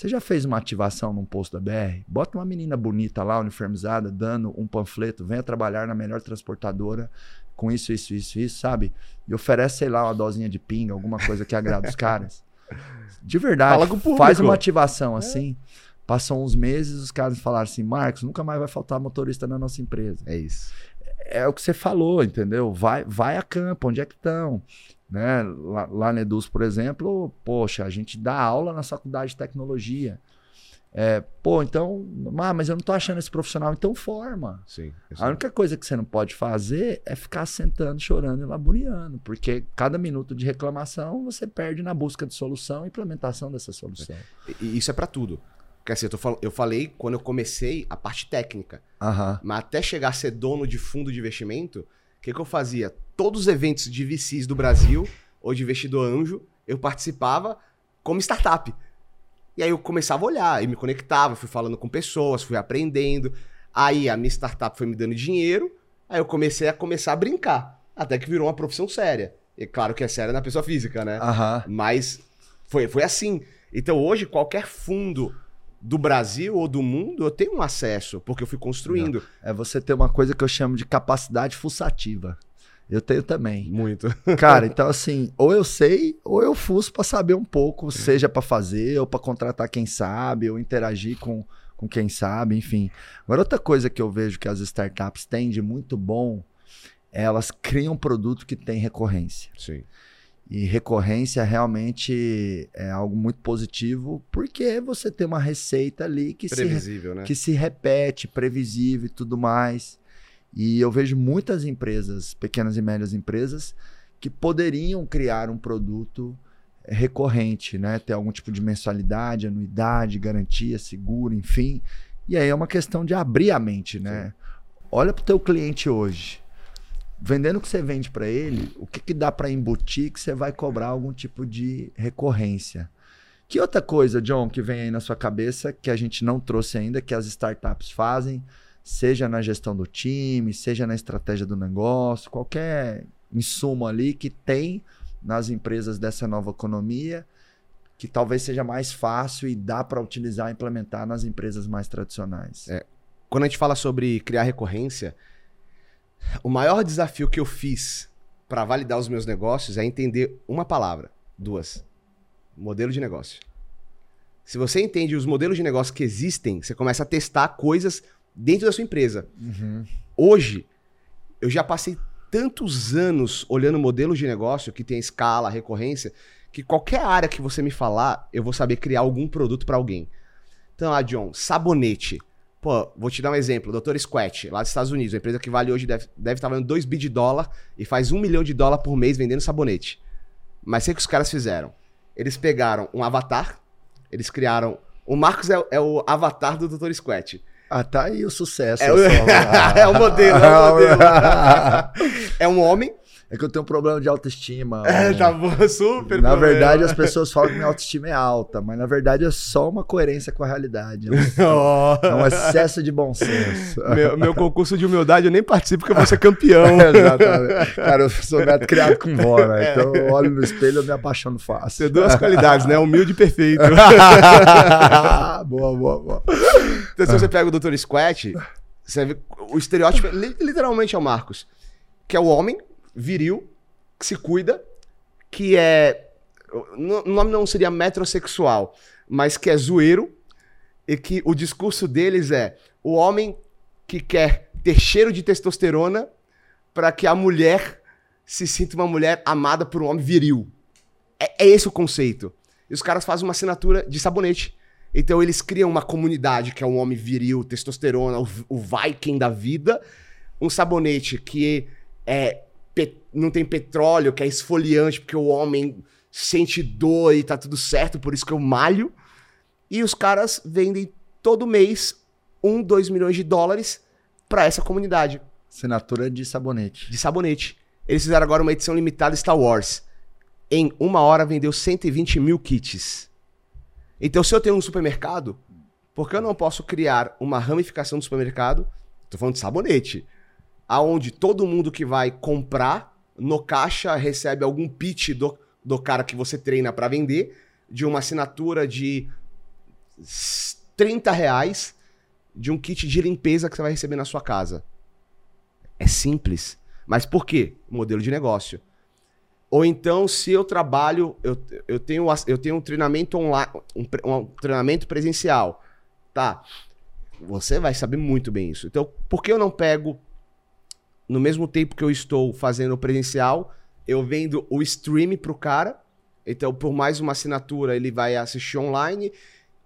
Você já fez uma ativação num posto da BR? Bota uma menina bonita lá, uniformizada, dando um panfleto, venha trabalhar na melhor transportadora com isso, isso, isso, isso, sabe? E oferece, sei lá, uma dosinha de pinga, alguma coisa que agrada os caras. De verdade, Fala com o público. faz uma ativação assim. Passam uns meses, os caras falaram assim, Marcos, nunca mais vai faltar motorista na nossa empresa É isso. é o que você falou, entendeu? Vai, vai a campo, onde é que estão? Né? Lá, lá na Eduz, por exemplo, poxa, a gente dá aula na faculdade de tecnologia. É, pô, então, ah, mas eu não tô achando esse profissional, então forma. Sim. A única coisa que você não pode fazer é ficar sentando, chorando e laboriando, porque cada minuto de reclamação você perde na busca de solução e implementação dessa solução. E e isso é pra tudo. Porque assim, eu, falei quando eu comecei a parte técnica. Aham. Mas até chegar a ser dono de fundo de investimento, o que, que eu fazia? Todos os eventos de VCs do Brasil, ou de investidor anjo, eu participava como startup. E aí eu começava a olhar, e me conectava, fui falando com pessoas, fui aprendendo. Aí a minha startup foi me dando dinheiro, aí eu comecei a começar a brincar. Até que virou uma profissão séria. E claro que é séria na pessoa física, né? Aham. Mas foi, foi assim. Então hoje, qualquer fundo do Brasil ou do mundo, eu tenho um acesso, porque eu fui construindo. É você ter uma coisa que eu chamo de capacidade fuçativa. Eu tenho também. Muito. Cara, então assim, ou eu sei, ou eu fuço pra saber um pouco, seja pra fazer, ou pra contratar quem sabe, ou interagir com, com quem sabe, enfim. Agora, outra coisa que eu vejo que as startups têm de muito bom, é elas criam um produto que tem recorrência. Sim. E recorrência realmente é algo muito positivo, porque você tem uma receita ali que se Previsível, né? que se repete, previsível e tudo mais. E eu vejo muitas empresas, pequenas e médias empresas, que poderiam criar um produto recorrente, né? Ter algum tipo de mensalidade, anuidade, garantia, seguro, enfim. E aí é uma questão de abrir a mente, né? Olha para o teu cliente hoje. Vendendo o que você vende para ele, o que, que dá para embutir que você vai cobrar algum tipo de recorrência? Que outra coisa, John, que vem aí na sua cabeça que a gente não trouxe ainda, que as startups fazem, seja na gestão do time, seja na estratégia do negócio, qualquer insumo ali que tem nas empresas dessa nova economia, que talvez seja mais fácil e dá para utilizar e implementar nas empresas mais tradicionais. É. Quando a gente fala sobre criar recorrência, o maior desafio que eu fiz para validar os meus negócios é entender uma palavra, duas: modelo de negócio. Se você entende os modelos de negócio que existem, você começa a testar coisas dentro da sua empresa. Hoje, eu já passei tantos anos olhando modelos de negócio que tem escala, recorrência, que qualquer área que você me falar, eu vou saber criar algum produto para alguém. Então, ah, John, sabonete. Pô, vou te dar um exemplo. Dr. Squat, lá dos Estados Unidos, uma empresa que vale hoje, deve, deve estar valendo 2 bi de dólar e faz 1 milhão de dólar por mês vendendo sabonete. Mas o que os caras fizeram? Eles pegaram um avatar, eles criaram. O Marcos é, é o avatar do Dr. Squat. Ah, tá aí o sucesso. É o-. É o modelo, é o modelo. É um homem. É que eu tenho um problema de autoestima. É, tá bom, super. Na problema. verdade, as pessoas falam que minha autoestima é alta, mas na verdade é só uma coerência com a realidade. É um, Ó. é um excesso de bom senso. meu, meu concurso de humildade eu nem participo porque eu vou ser campeão. Exatamente. Cara, eu sou neto criado com vó, né? Então eu olho no espelho e eu me apaixono Tem fácil. duas qualidades, né? Humilde e perfeito. boa, boa, boa. Então, se você pega o Dr. Squat, você vê o estereótipo li- literalmente é o Marcos. Que é o homem viril, que se cuida, que é. O nome não seria metrosexual, mas que é zoeiro, e que o discurso deles é: o homem que quer ter cheiro de testosterona para que a mulher se sinta uma mulher amada por um homem viril. É, é esse o conceito. E os caras fazem uma assinatura de sabonete. Então eles criam uma comunidade que é um homem viril, testosterona, o, o Viking da vida. Um sabonete que é, não tem petróleo, que é esfoliante, porque o homem sente dor e tá tudo certo, por isso que eu malho. E os caras vendem todo mês um, dois milhões de dólares para essa comunidade. Assinatura de sabonete. De sabonete. Eles fizeram agora uma edição limitada Star Wars. Em uma hora vendeu 120 mil kits. Então, se eu tenho um supermercado, por que eu não posso criar uma ramificação do supermercado? Tô falando de sabonete. Aonde todo mundo que vai comprar no caixa recebe algum pitch do, do cara que você treina para vender, de uma assinatura de 30 reais de um kit de limpeza que você vai receber na sua casa. É simples. Mas por quê? Modelo de negócio. Ou então, se eu trabalho, eu, eu, tenho, eu tenho um treinamento online, um, um treinamento presencial. Tá. Você vai saber muito bem isso. Então, por que eu não pego, no mesmo tempo que eu estou fazendo o presencial, eu vendo o stream pro cara. Então, por mais uma assinatura, ele vai assistir online.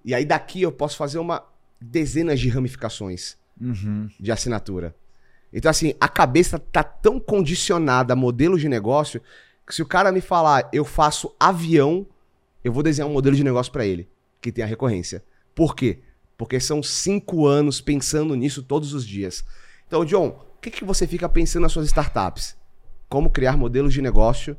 E aí daqui eu posso fazer uma dezenas de ramificações uhum. de assinatura. Então, assim, a cabeça tá tão condicionada a modelos de negócio que se o cara me falar, eu faço avião, eu vou desenhar um modelo de negócio para ele, que tem a recorrência. Por quê? Porque são cinco anos pensando nisso todos os dias. Então, John, que, que você fica pensando nas suas startups? Como criar modelos de negócio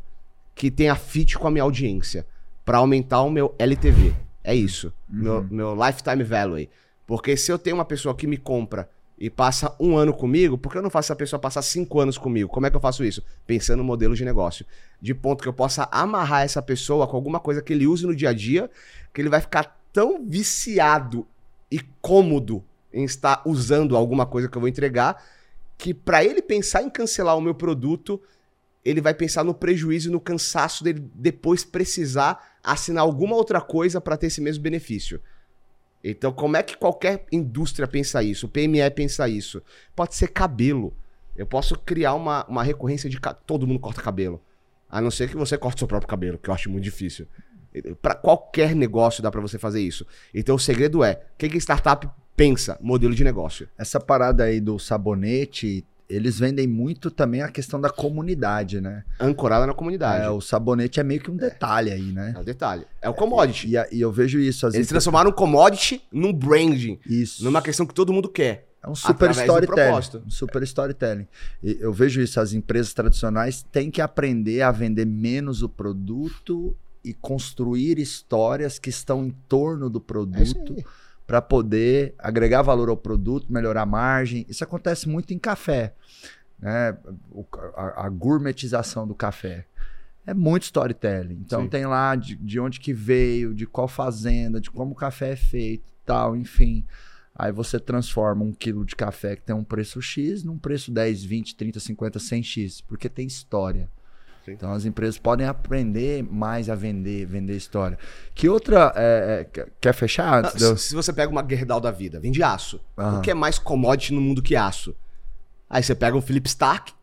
que tenha fit com a minha audiência, para aumentar o meu LTV. É isso. Uhum. Meu, meu lifetime value. Porque se eu tenho uma pessoa que me compra e passa um ano comigo, por que eu não faço essa pessoa passar cinco anos comigo? Como é que eu faço isso? Pensando no modelo de negócio. De ponto que eu possa amarrar essa pessoa com alguma coisa que ele use no dia a dia, que ele vai ficar tão viciado e cômodo em estar usando alguma coisa que eu vou entregar, que para ele pensar em cancelar o meu produto, ele vai pensar no prejuízo e no cansaço dele depois precisar assinar alguma outra coisa para ter esse mesmo benefício. Então, como é que qualquer indústria pensa isso? O PME pensa isso? Pode ser cabelo. Eu posso criar uma, uma recorrência de. Todo mundo corta cabelo. A não ser que você corte seu próprio cabelo, que eu acho muito difícil. Para qualquer negócio dá para você fazer isso. Então, o segredo é: o que, que startup pensa? Modelo de negócio. Essa parada aí do sabonete eles vendem muito também a questão da comunidade, né? Ancorada na comunidade. É, o sabonete é meio que um detalhe aí, né? É o detalhe. É o commodity. E, e eu vejo isso. Eles transformaram o commodity num branding. Isso. Numa questão que todo mundo quer. É um super storytelling. Um super storytelling. E eu vejo isso. As empresas tradicionais têm que aprender a vender menos o produto e construir histórias que estão em torno do produto. É para poder agregar valor ao produto, melhorar a margem. Isso acontece muito em café, né? O, a, a, gourmetização do café. É muito storytelling. Então Sim. tem lá de, de onde que veio, de qual fazenda, de como o café é feito, tal, enfim. Aí você transforma um quilo de café que tem um preço X num preço 10, 20, 30, 50, 100X, porque tem história. Sim. Então as empresas podem aprender mais a vender, vender história. Que outra. É, é, quer fechar? Antes Não, Se você pega uma Gerdau da vida, vende aço. Uhum. O que é mais commodity no mundo que aço? Aí você pega um Philip Stark,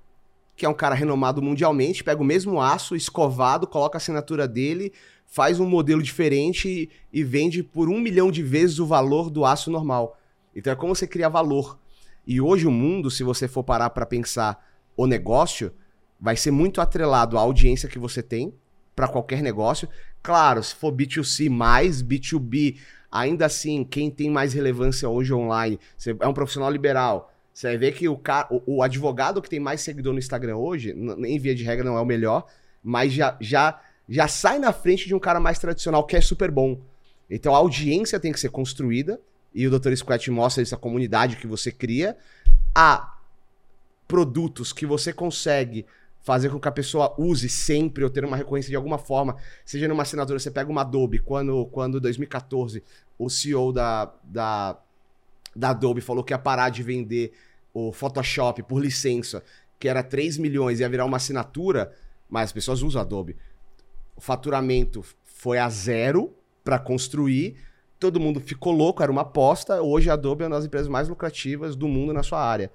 que é um cara renomado mundialmente, pega o mesmo aço escovado, coloca a assinatura dele, faz um modelo diferente e, e vende por um milhão de vezes o valor do aço normal. Então é como você cria valor. E hoje o mundo, se você for parar para pensar o negócio, vai ser muito atrelado à audiência que você tem para qualquer negócio. Claro, se for B2C mais, B2B, ainda assim, quem tem mais relevância hoje online, você é um profissional liberal. Você vai ver que o, cara, o, o advogado que tem mais seguidor no Instagram hoje, em via de regra não é o melhor, mas já, já, já sai na frente de um cara mais tradicional que é super bom. Então a audiência tem que ser construída, e o Dr. Squat mostra essa comunidade que você cria. Há produtos que você consegue fazer com que a pessoa use sempre ou ter uma recorrência de alguma forma, seja numa assinatura, você pega uma Adobe, quando, quando 2014 o CEO da, da, da Adobe falou que ia parar de vender o Photoshop por licença, que era 3 milhões, ia virar uma assinatura, mas as pessoas usam Adobe. O faturamento foi a zero para construir, todo mundo ficou louco, era uma aposta. Hoje a Adobe é uma das empresas mais lucrativas do mundo na sua área.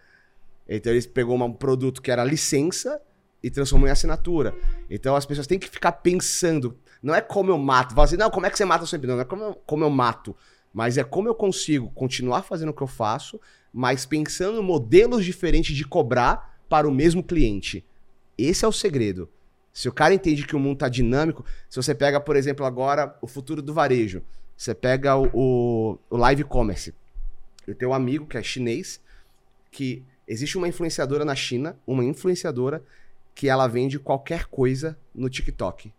Então eles pegou um produto que era licença e transformou em assinatura. Então as pessoas têm que ficar pensando. Não é como eu mato. Fala assim, não, como é que você mata sempre? Não, não é como eu, como eu mato. Mas é como eu consigo continuar fazendo o que eu faço, mas pensando em modelos diferentes de cobrar para o mesmo cliente. Esse é o segredo. Se o cara entende que o mundo está dinâmico, se você pega, por exemplo, agora o futuro do varejo, você pega o, o, o live commerce. Eu tenho um amigo que é chinês, que existe uma influenciadora na China, uma influenciadora que ela vende qualquer coisa no TikTok.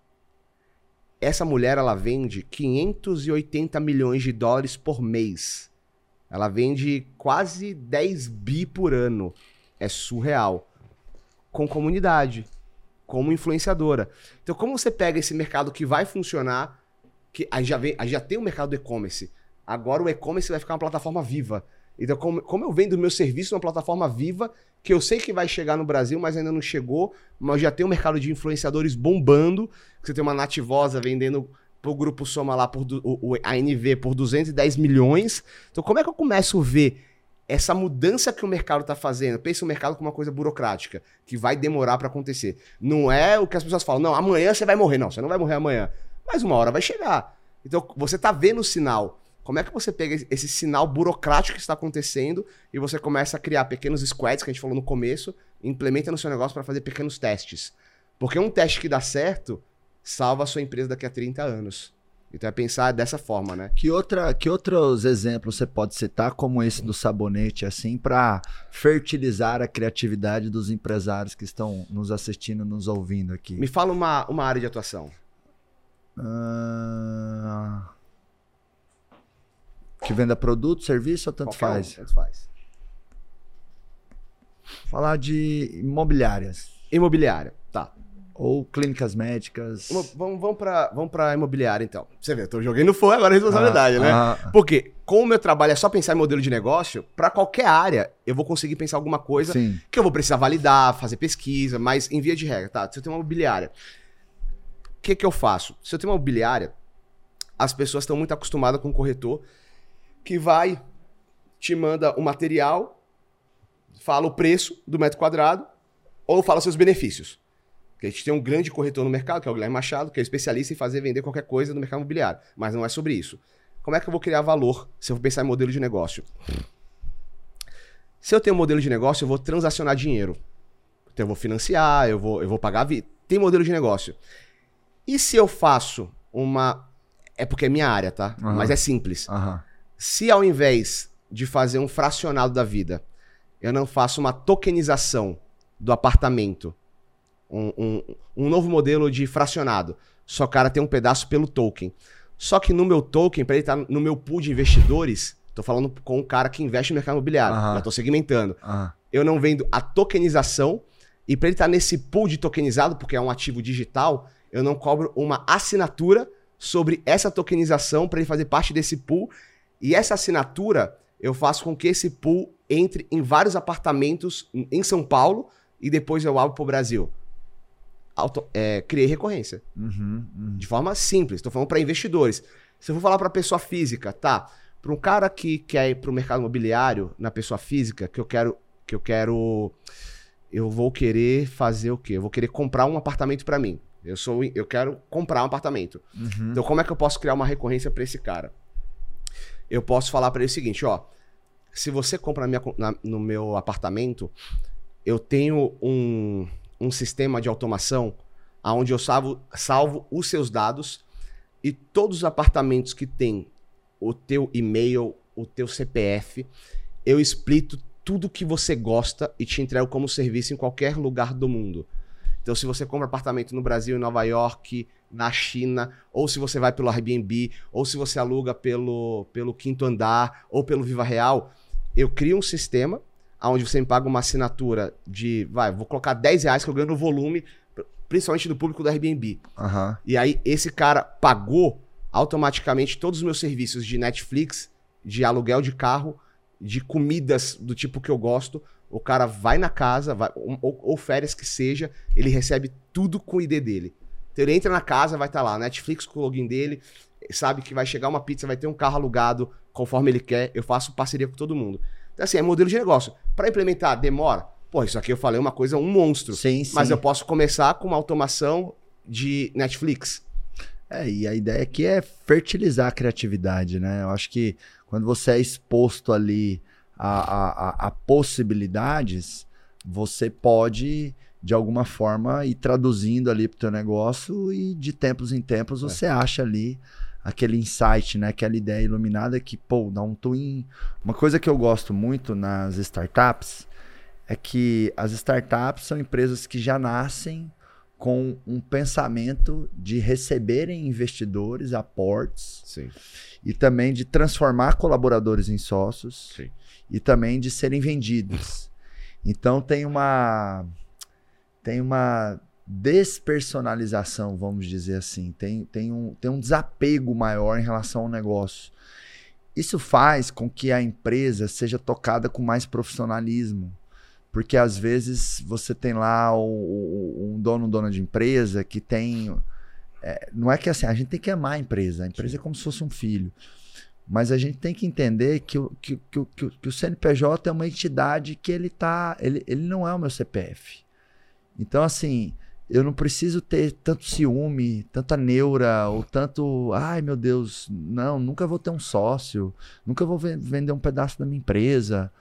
Essa mulher ela vende 580 milhões de dólares por mês. Ela vende quase 10 bi por ano. É surreal. Com comunidade, como influenciadora. Então, como você pega esse mercado que vai funcionar, que a gente já, vem, já tem o mercado do e-commerce. Agora o e-commerce vai ficar uma plataforma viva. Então, como, como eu vendo o meu serviço numa plataforma viva, que eu sei que vai chegar no Brasil, mas ainda não chegou, mas já tem um mercado de influenciadores bombando. Você tem uma nativosa vendendo pro grupo Soma lá por o ANV por 210 milhões. Então, como é que eu começo a ver essa mudança que o mercado está fazendo? Pensa o mercado como uma coisa burocrática, que vai demorar para acontecer. Não é o que as pessoas falam, não, amanhã você vai morrer. Não, você não vai morrer amanhã. Mas uma hora vai chegar. Então, você está vendo o sinal. Como é que você pega esse sinal burocrático que está acontecendo e você começa a criar pequenos squads, que a gente falou no começo, implementa no seu negócio para fazer pequenos testes? Porque um teste que dá certo salva a sua empresa daqui a 30 anos. Então é pensar dessa forma, né? Que, outra, que outros exemplos você pode citar, como esse do sabonete, assim, para fertilizar a criatividade dos empresários que estão nos assistindo, nos ouvindo aqui? Me fala uma, uma área de atuação. Ah, que venda produto, serviço ou tanto Qualquer um, faz? tanto faz. Falar de imobiliárias Imobiliária. Tá. ou clínicas médicas. Imo- Vamos, vamos, pra, vamos pra imobiliária, então. Você vê, eu tô joguei no foi agora a responsabilidade, Ah, né? ah, Porque, como o meu trabalho é só pensar em modelo de negócio, pra qualquer área eu vou conseguir pensar alguma coisa Sim. que eu vou precisar validar, fazer pesquisa, mas em via de regra, tá? Se eu tenho uma imobiliária, o que que eu faço? Se eu tenho uma imobiliária, as pessoas estão muito acostumadas com o corretor que vai, te manda o material, fala o preço do metro quadrado ou fala seus benefícios. Porque a gente tem um grande corretor no mercado, que é o Guilherme Machado, que é especialista em fazer vender qualquer coisa no mercado imobiliário. Mas não é sobre isso. Como é que eu vou criar valor se eu for pensar em modelo de negócio? Se eu tenho um modelo de negócio, eu vou transacionar dinheiro. Então eu vou financiar, eu vou, eu vou pagar a vida. Tem modelo de negócio. E se eu faço uma. É porque é minha área, tá? Aham. Mas é simples. Aham. Se ao invés de fazer um fracionado da vida, eu não faço uma tokenização do apartamento, um, um- um novo modelo de fracionado, só o cara tem um pedaço pelo token. Só que no meu token, para ele estar no meu pool de investidores, tô falando com um cara que investe no mercado imobiliário, Aham. já tô segmentando. Eu não vendo a tokenização e para ele estar nesse pool de tokenizado, porque é um ativo digital, eu não cobro uma assinatura sobre essa tokenização para ele fazer parte desse pool. E essa assinatura eu faço com que esse pool entre em vários apartamentos em- São Paulo e depois eu abro para o Brasil. Auto- é, criei recorrência. Uhum, uhum. De forma simples, estou falando para investidores. Se eu for falar para pessoa física, tá? Para um cara que quer ir para o mercado imobiliário, na pessoa física, que eu quero, que eu quero, eu vou querer fazer o quê? Eu vou querer comprar um apartamento para mim. Eu sou, eu quero comprar um apartamento. Uhum. Então como é que eu posso criar uma recorrência para esse cara? Eu posso falar para ele o seguinte, ó, se você compra na minha na- no meu apartamento, eu tenho um, um sistema de automação onde eu salvo, salvo os seus dados e todos os apartamentos que tem o teu e-mail, o teu CPF, eu explito tudo que você gosta e te entrego como serviço em qualquer lugar do mundo. Então, se você compra apartamento no Brasil, em Nova York, na China, ou se você vai pelo Airbnb, ou se você aluga pelo, pelo Quinto Andar, ou pelo Viva Real, eu crio um sistema onde você me paga uma assinatura de, vai, vou colocar 10 reais que eu ganho no volume, principalmente do público do Airbnb. Aham. E aí, esse cara pagou automaticamente todos os meus serviços de Netflix, de aluguel de carro, de comidas do tipo que eu gosto. O cara vai na casa, vai, ou, ou férias que seja, ele recebe tudo com o ID dele. Então ele entra na casa, vai estar lá, Netflix com o login dele, sabe que vai chegar uma pizza, vai ter um carro alugado conforme ele quer, eu faço parceria com todo mundo. Então, assim, é modelo de negócio. Para implementar, demora? Pô, isso aqui eu falei uma coisa, um monstro. Sim, sim. Mas eu posso começar com uma automação de Netflix. É, e a ideia aqui é fertilizar a criatividade, né? Eu acho que quando você é exposto ali a, a, a possibilidades, você pode, de alguma forma, ir traduzindo ali para o teu negócio e de tempos em tempos você é. acha ali aquele insight, né? Aquela ideia iluminada que, pô, dá um twin. Uma coisa que eu gosto muito nas startups é que as startups são empresas que já nascem com um pensamento de receberem investidores, aportes, Sim. e também de transformar colaboradores em sócios, Sim. e também de serem vendidos. Então tem uma tem uma despersonalização, vamos dizer assim, tem, tem, um, tem um desapego maior em relação ao negócio. Isso faz com que a empresa seja tocada com mais profissionalismo. Porque às vezes você tem lá o, o, um dono, dona de empresa que tem. É, não é que assim, a gente tem que amar a empresa. A empresa é como se fosse um filho. Mas a gente tem que entender que o, que, que, que, que o CNPJ é uma entidade que ele tá. Ele, ele não é o meu CPF. Então, assim, eu não preciso ter tanto ciúme, tanta neura, ou tanto. Ai, meu Deus, não, nunca vou ter um sócio, nunca vou vender um pedaço da minha empresa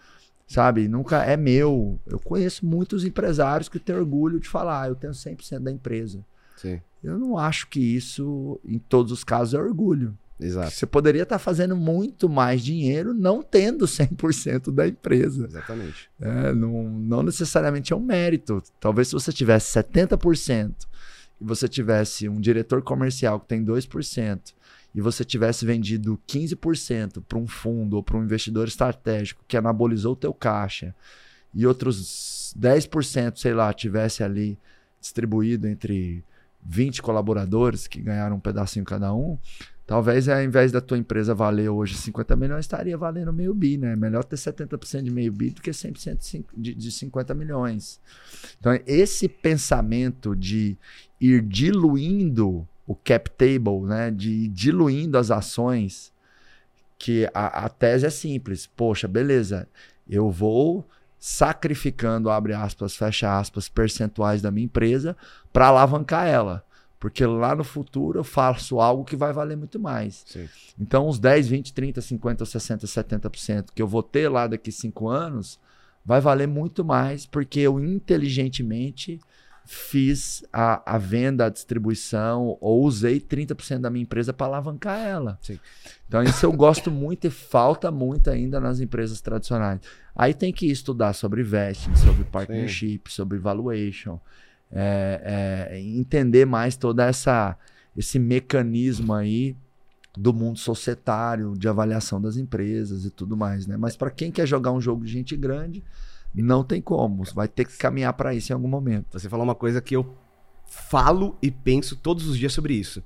sabe? Nunca é meu. Eu conheço muitos empresários que têm orgulho de falar, ah, eu tenho 100% da empresa. Sim. Eu não acho que isso, em todos os casos, é orgulho. Exato. Você poderia estar fazendo muito mais dinheiro não tendo 100% da empresa. Exatamente. É, não, não necessariamente é um mérito. Talvez se você tivesse 70% e você tivesse um diretor comercial que tem 2%, e você tivesse vendido 15% para um fundo ou para um investidor estratégico que anabolizou o teu caixa e outros 10%, sei lá, tivesse ali distribuído entre 20 colaboradores que ganharam um pedacinho cada um, talvez ao invés da tua empresa valer hoje 50 milhões, estaria valendo meio bi, né? Melhor ter 70% de meio bi do que 100% de, de 50 milhões. Então, esse pensamento de ir diluindo o cap table, né, de diluindo as ações, que a, a tese é simples. Poxa, beleza, eu vou sacrificando, abre aspas, fecha aspas, percentuais da minha empresa para alavancar ela. Porque lá no futuro eu faço algo que vai valer muito mais. Sim. Então, os 10, 20, 30, 50, 60, 70% que eu vou ter lá daqui 5 anos vai valer muito mais, porque eu inteligentemente fiz a, a venda, a distribuição, ou usei 30% da minha empresa para alavancar ela. Sim. Então, isso eu gosto muito e falta muito ainda nas empresas tradicionais. Aí tem que estudar sobre vesting, sobre partnership, Sim. sobre valuation, é, é, entender mais toda essa esse mecanismo aí do mundo societário, de avaliação das empresas e tudo mais, né? Mas para quem quer jogar um jogo de gente grande, não tem como. Vai ter que caminhar para isso em algum momento. Você falou uma coisa que eu falo e penso todos os dias sobre isso.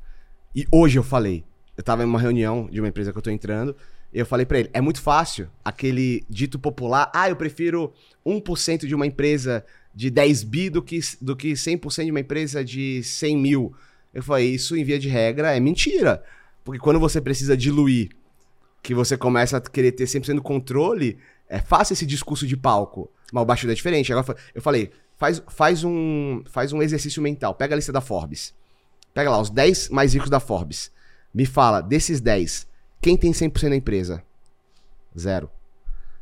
E hoje eu falei. Eu estava em uma reunião de uma empresa que eu estou entrando. E eu falei para ele: é muito fácil aquele dito popular. Ah, eu prefiro 1% de uma empresa de 10 bi do que, do que 100% de uma empresa de 100 mil. Eu falei: isso, em via de regra, é mentira. Porque quando você precisa diluir, que você começa a querer ter 100% do controle, é fácil esse discurso de palco. Mas o baixo é diferente. Agora eu falei, faz, faz, um, faz um exercício mental. Pega a lista da Forbes. Pega lá, os 10 mais ricos da Forbes. Me fala, desses 10, quem tem 100% da empresa? Zero.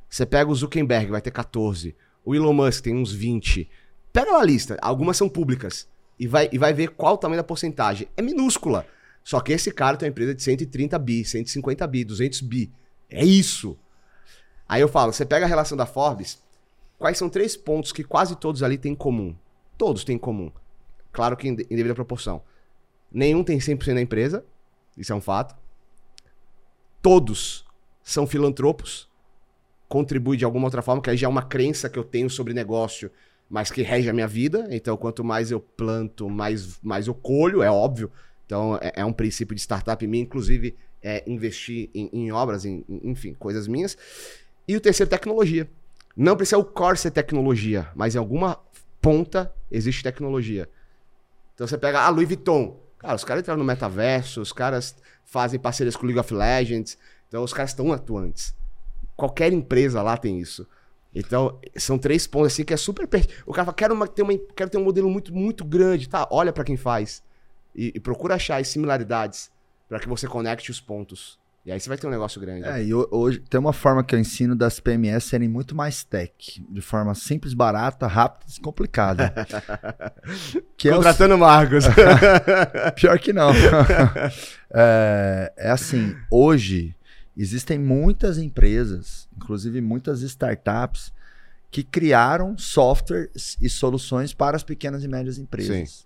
Você pega o Zuckerberg, vai ter 14. O Elon Musk tem uns 20. Pega lá a lista, algumas são públicas. E vai, e vai ver qual o tamanho da porcentagem. É minúscula. Só que esse cara tem uma empresa de 130 bi, 150 bi, 200 bi. É isso. Aí eu falo, você pega a relação da Forbes, Quais são três pontos que quase todos ali têm em comum? Todos têm em comum. Claro que em devida proporção. Nenhum tem 100% da empresa, isso é um fato. Todos são filantropos, contribuem de alguma outra forma, que aí já é uma crença que eu tenho sobre negócio, mas que rege a minha vida. Então, quanto mais eu planto, mais, mais eu colho, é óbvio. Então, é, é um princípio de startup minha, inclusive, é investir em, em obras, em, enfim, coisas minhas. E o terceiro, tecnologia. Não precisa o core ser tecnologia, mas em alguma ponta existe tecnologia. Então você pega a Louis Vuitton. Cara, os caras entraram no metaverso, os caras fazem parcerias com League of Legends, então os caras estão atuantes. Qualquer empresa lá tem isso. Então, são três pontos assim que é super. Per... O cara fala, quero, uma, ter uma, quero ter um modelo muito, muito grande, tá? Olha para quem faz. E, e, procura achar as similaridades para que você conecte os pontos. E aí você vai ter um negócio grande. É, e hoje tem uma forma que eu ensino das PMS serem muito mais tech, de forma simples, barata, rápida e descomplicada. que Contratando é o... Marcos. Pior que não. é, é assim, hoje existem muitas empresas, inclusive muitas startups, que criaram softwares e soluções para as pequenas e médias empresas. Sim.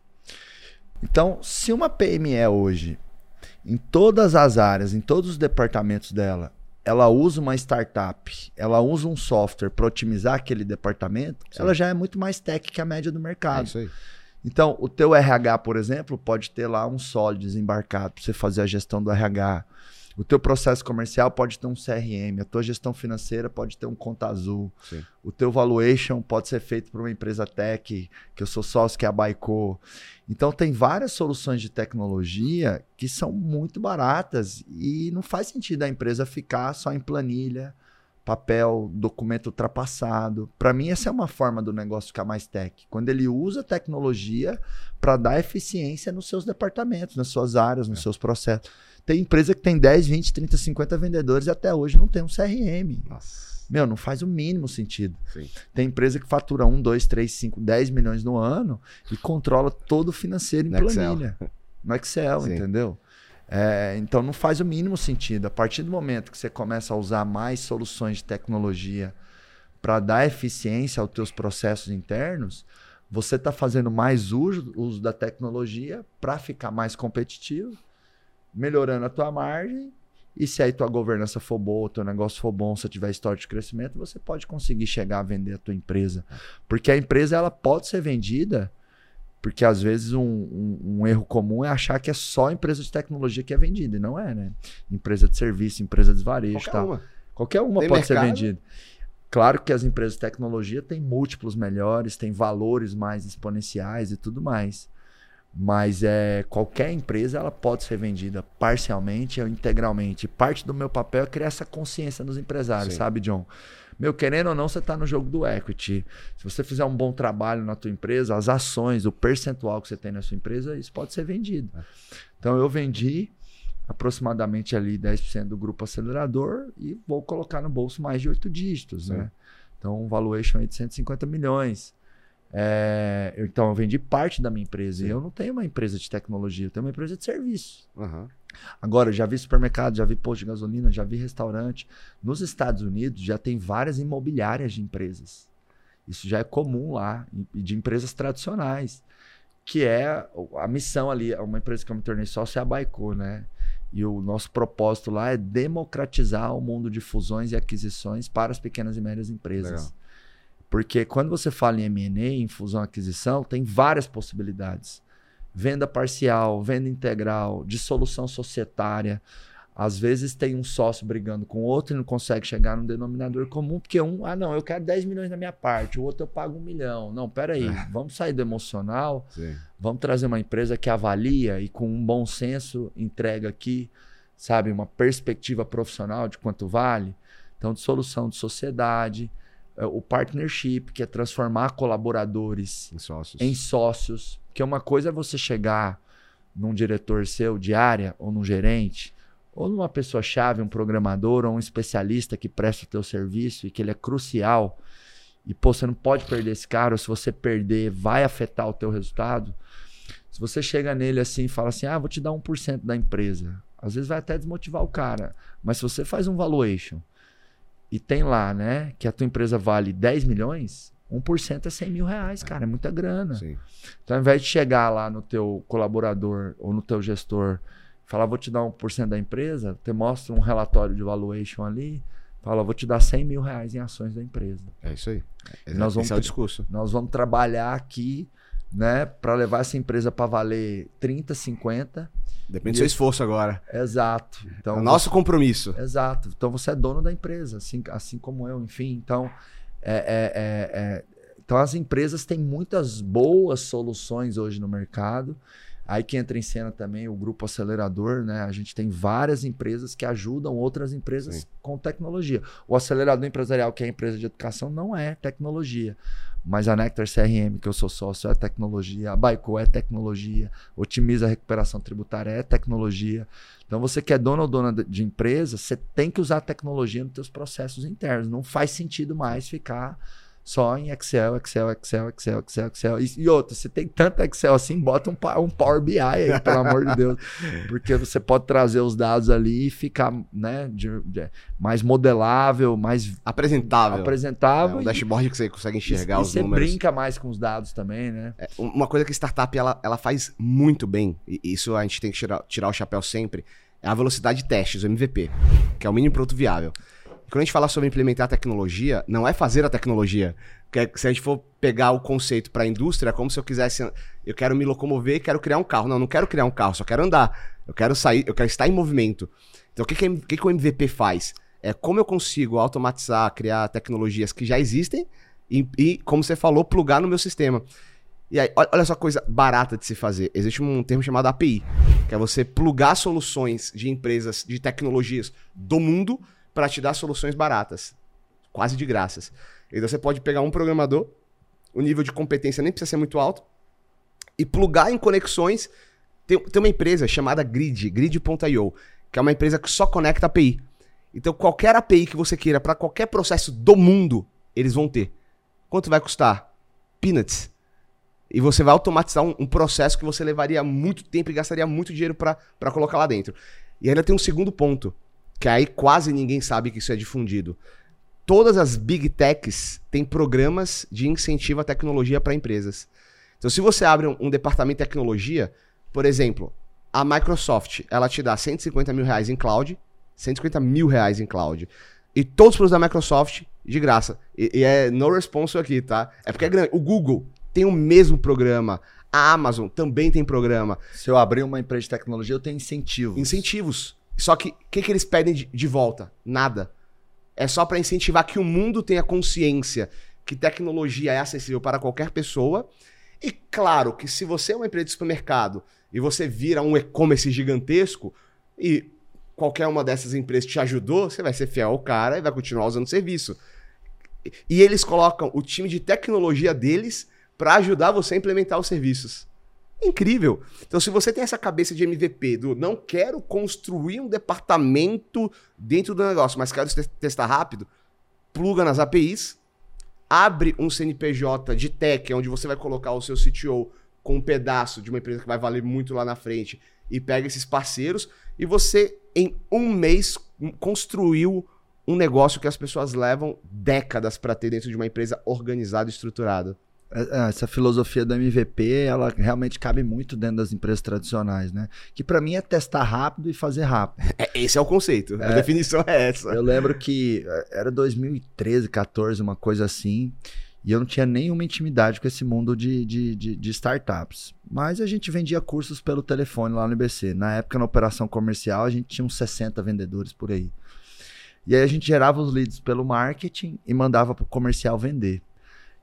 Então, se uma PME hoje em todas as áreas, em todos os departamentos dela, ela usa uma startup, ela usa um software para otimizar aquele departamento, Sim. ela já é muito mais tech que a média do mercado. É isso aí. Então, o teu RH, por exemplo, pode ter lá um sólido desembarcado para você fazer a gestão do RH. O teu processo comercial pode ter um CRM, a tua gestão financeira pode ter um conta azul. Sim. O teu valuation pode ser feito por uma empresa tech, que eu sou sócio, que é a Baico. Então tem várias soluções de tecnologia que são muito baratas e não faz sentido a empresa ficar só em planilha, papel, documento ultrapassado. Para mim essa é uma forma do negócio ficar mais tech, quando ele usa tecnologia para dar eficiência nos seus departamentos, nas suas áreas, nos é. seus processos. Tem empresa que tem 10, 20, 30, 50 vendedores e até hoje não tem um CRM. Nossa. Meu, não faz o mínimo sentido. Sim. Tem empresa que fatura 1, 2, 3, 5, 10 milhões no ano e controla todo o financeiro em no planilha. Excel. No Excel, Sim. entendeu? É, então não faz o mínimo sentido. A partir do momento que você começa a usar mais soluções de tecnologia para dar eficiência aos teus processos internos, você está fazendo mais uso, uso da tecnologia para ficar mais competitivo melhorando a tua margem. E se aí tua governança for boa, teu negócio for bom, se tiver história de crescimento, você pode conseguir chegar a vender a tua empresa. Porque a empresa ela pode ser vendida, porque às vezes um, um, um erro comum é achar que é só empresa de tecnologia que é vendida, e não é, né? Empresa de serviço, empresa de varejo, Qualquer tal. Uma. Qualquer uma Tem pode mercado? ser vendida. Claro que as empresas de tecnologia têm múltiplos melhores, têm valores mais exponenciais e tudo mais. Mas é, qualquer empresa ela pode ser vendida parcialmente ou integralmente. Parte do meu papel é criar essa consciência nos empresários, Sim. sabe, John? Meu, querendo ou não, você está no jogo do equity. Se você fizer um bom trabalho na tua empresa, as ações, o percentual que você tem na sua empresa, isso pode ser vendido. É. Então eu vendi aproximadamente ali 10% do grupo acelerador e vou colocar no bolso mais de oito dígitos, né? Então um valuation aí de 150 milhões. É, então, eu vendi parte da minha empresa. Sim. E eu não tenho uma empresa de tecnologia, eu tenho uma empresa de serviço. Uhum. Agora, já vi supermercado, já vi posto de gasolina, já vi restaurante. Nos Estados Unidos já tem várias imobiliárias de empresas. Isso já é comum lá, de empresas tradicionais. Que é a missão ali, uma empresa que eu me tornei sócio é a Baico, né? E o nosso propósito lá é democratizar o mundo de fusões e aquisições para as pequenas e médias empresas. Legal. Porque quando você fala em M&A, em fusão aquisição, tem várias possibilidades. Venda parcial, venda integral, dissolução societária. Às vezes tem um sócio brigando com o outro e não consegue chegar num denominador comum, porque um, ah, não, eu quero 10 milhões na minha parte, o outro eu pago um milhão. Não, peraí, é. vamos sair do emocional, Sim. vamos trazer uma empresa que avalia e com um bom senso entrega aqui, sabe, uma perspectiva profissional de quanto vale. Então, dissolução de sociedade, é, o partnership, que é transformar colaboradores em sócios. em sócios. Que uma coisa é você chegar num diretor seu de área, ou num gerente, ou numa pessoa-chave, um programador, ou um especialista que presta o teu serviço e que ele é crucial. E, pô, você não pode perder esse cara, ou se você perder, vai afetar o teu resultado. Se você chega nele assim e fala assim, ah, vou te dar 1% da empresa. Às vezes vai até desmotivar o cara. Mas se você faz um valuation e tem lá, né, que a tua empresa vale 10 milhões, 1% é 100 mil reais, cara, é muita grana. Sim. Então, ao invés de chegar lá no teu colaborador ou no teu gestor, falar, vou te dar 1% da empresa, você mostra um relatório de valuation ali, fala, vou te dar 100 mil reais em ações da empresa. É isso aí. É, nós vamos, Esse é o discurso. Nós vamos trabalhar aqui, né, para levar essa empresa para valer 30, 50 Depende do seu esforço agora. Exato. Então, é o nosso compromisso. Exato. Então você é dono da empresa, assim, assim como eu, enfim. Então, é, é, é, é, então as empresas têm muitas boas soluções hoje no mercado. Aí que entra em cena também o grupo acelerador, né? A gente tem várias empresas que ajudam outras empresas Sim. com tecnologia. O acelerador empresarial, que é a empresa de educação, não é tecnologia. Mas a Nectar CRM, que eu sou sócio, é tecnologia. A Baico é tecnologia. Otimiza a recuperação tributária é tecnologia. Então, você que é dono ou dona de empresa, você tem que usar a tecnologia nos seus processos internos. Não faz sentido mais ficar só em Excel, Excel, Excel, Excel, Excel, Excel. E, e outra, você tem tanto Excel assim, bota um, um Power BI aí, pelo amor de Deus. Porque você pode trazer os dados ali e ficar né, de, de, mais modelável, mais apresentável. apresentável. É, um dashboard que você consegue enxergar e, os e números. você brinca mais com os dados também, né? É, uma coisa que startup ela, ela faz muito bem, e isso a gente tem que tirar, tirar o chapéu sempre, é a velocidade de testes, o MVP, que é o mínimo produto viável. Quando a gente fala sobre implementar tecnologia, não é fazer a tecnologia. Porque se a gente for pegar o conceito para a indústria, é como se eu quisesse. Eu quero me locomover e quero criar um carro. Não, não quero criar um carro, só quero andar. Eu quero sair, eu quero estar em movimento. Então, o que, que, que, que o MVP faz? É como eu consigo automatizar, criar tecnologias que já existem e, e, como você falou, plugar no meu sistema. E aí, olha só coisa barata de se fazer. Existe um termo chamado API, que é você plugar soluções de empresas de tecnologias do mundo para te dar soluções baratas, quase de graças. Então você pode pegar um programador, o nível de competência nem precisa ser muito alto, e plugar em conexões. Tem, tem uma empresa chamada Grid, Grid.io, que é uma empresa que só conecta API. Então qualquer API que você queira para qualquer processo do mundo, eles vão ter. Quanto vai custar? Peanuts. E você vai automatizar um, um processo que você levaria muito tempo e gastaria muito dinheiro para colocar lá dentro. E ainda tem um segundo ponto que aí quase ninguém sabe que isso é difundido. Todas as big techs têm programas de incentivo à tecnologia para empresas. Então, se você abre um, um, departamento de tecnologia, por exemplo, a Microsoft, ela te dá 150 mil reais em cloud, 150 mil reais em cloud. E todos os produtos da Microsoft de graça. E, e é no response aqui, tá? É porque é grande. O Google tem o mesmo programa. A Amazon também tem programa. Se eu abrir uma empresa de tecnologia, eu tenho incentivos. Incentivos. Só que o que, que eles pedem de, de volta? Nada. É só para incentivar que o mundo tenha consciência que tecnologia é acessível para qualquer pessoa. E claro que se você é uma empresa de supermercado e você vira um e-commerce gigantesco e qualquer uma dessas empresas te ajudou, você vai ser fiel ao cara e vai continuar usando o serviço. E eles colocam o time de tecnologia deles para ajudar você a implementar os serviços incrível. Então, se você tem essa cabeça de MVP do não quero construir um departamento dentro do negócio, mas quero testar rápido, pluga nas APIs, abre um CNPJ de tech, onde você vai colocar o seu CTO com um pedaço de uma empresa que vai valer muito lá na frente e pega esses parceiros e você, em um mês, construiu um negócio que as pessoas levam décadas para ter dentro de uma empresa organizada e estruturada. É, é, essa filosofia do MVP, ela realmente cabe muito dentro das empresas tradicionais, né? Que para mim é testar rápido e fazer rápido. É, esse é o conceito, é, a definição é essa. Eu lembro que era 2013, 14, uma coisa assim, e eu não tinha nenhuma intimidade com esse mundo de, de, de, de startups. Mas a gente vendia cursos pelo telefone lá no IBC. Na época, na operação comercial, a gente tinha uns 60 vendedores por aí. E aí a gente gerava os leads pelo marketing e mandava para o comercial vender.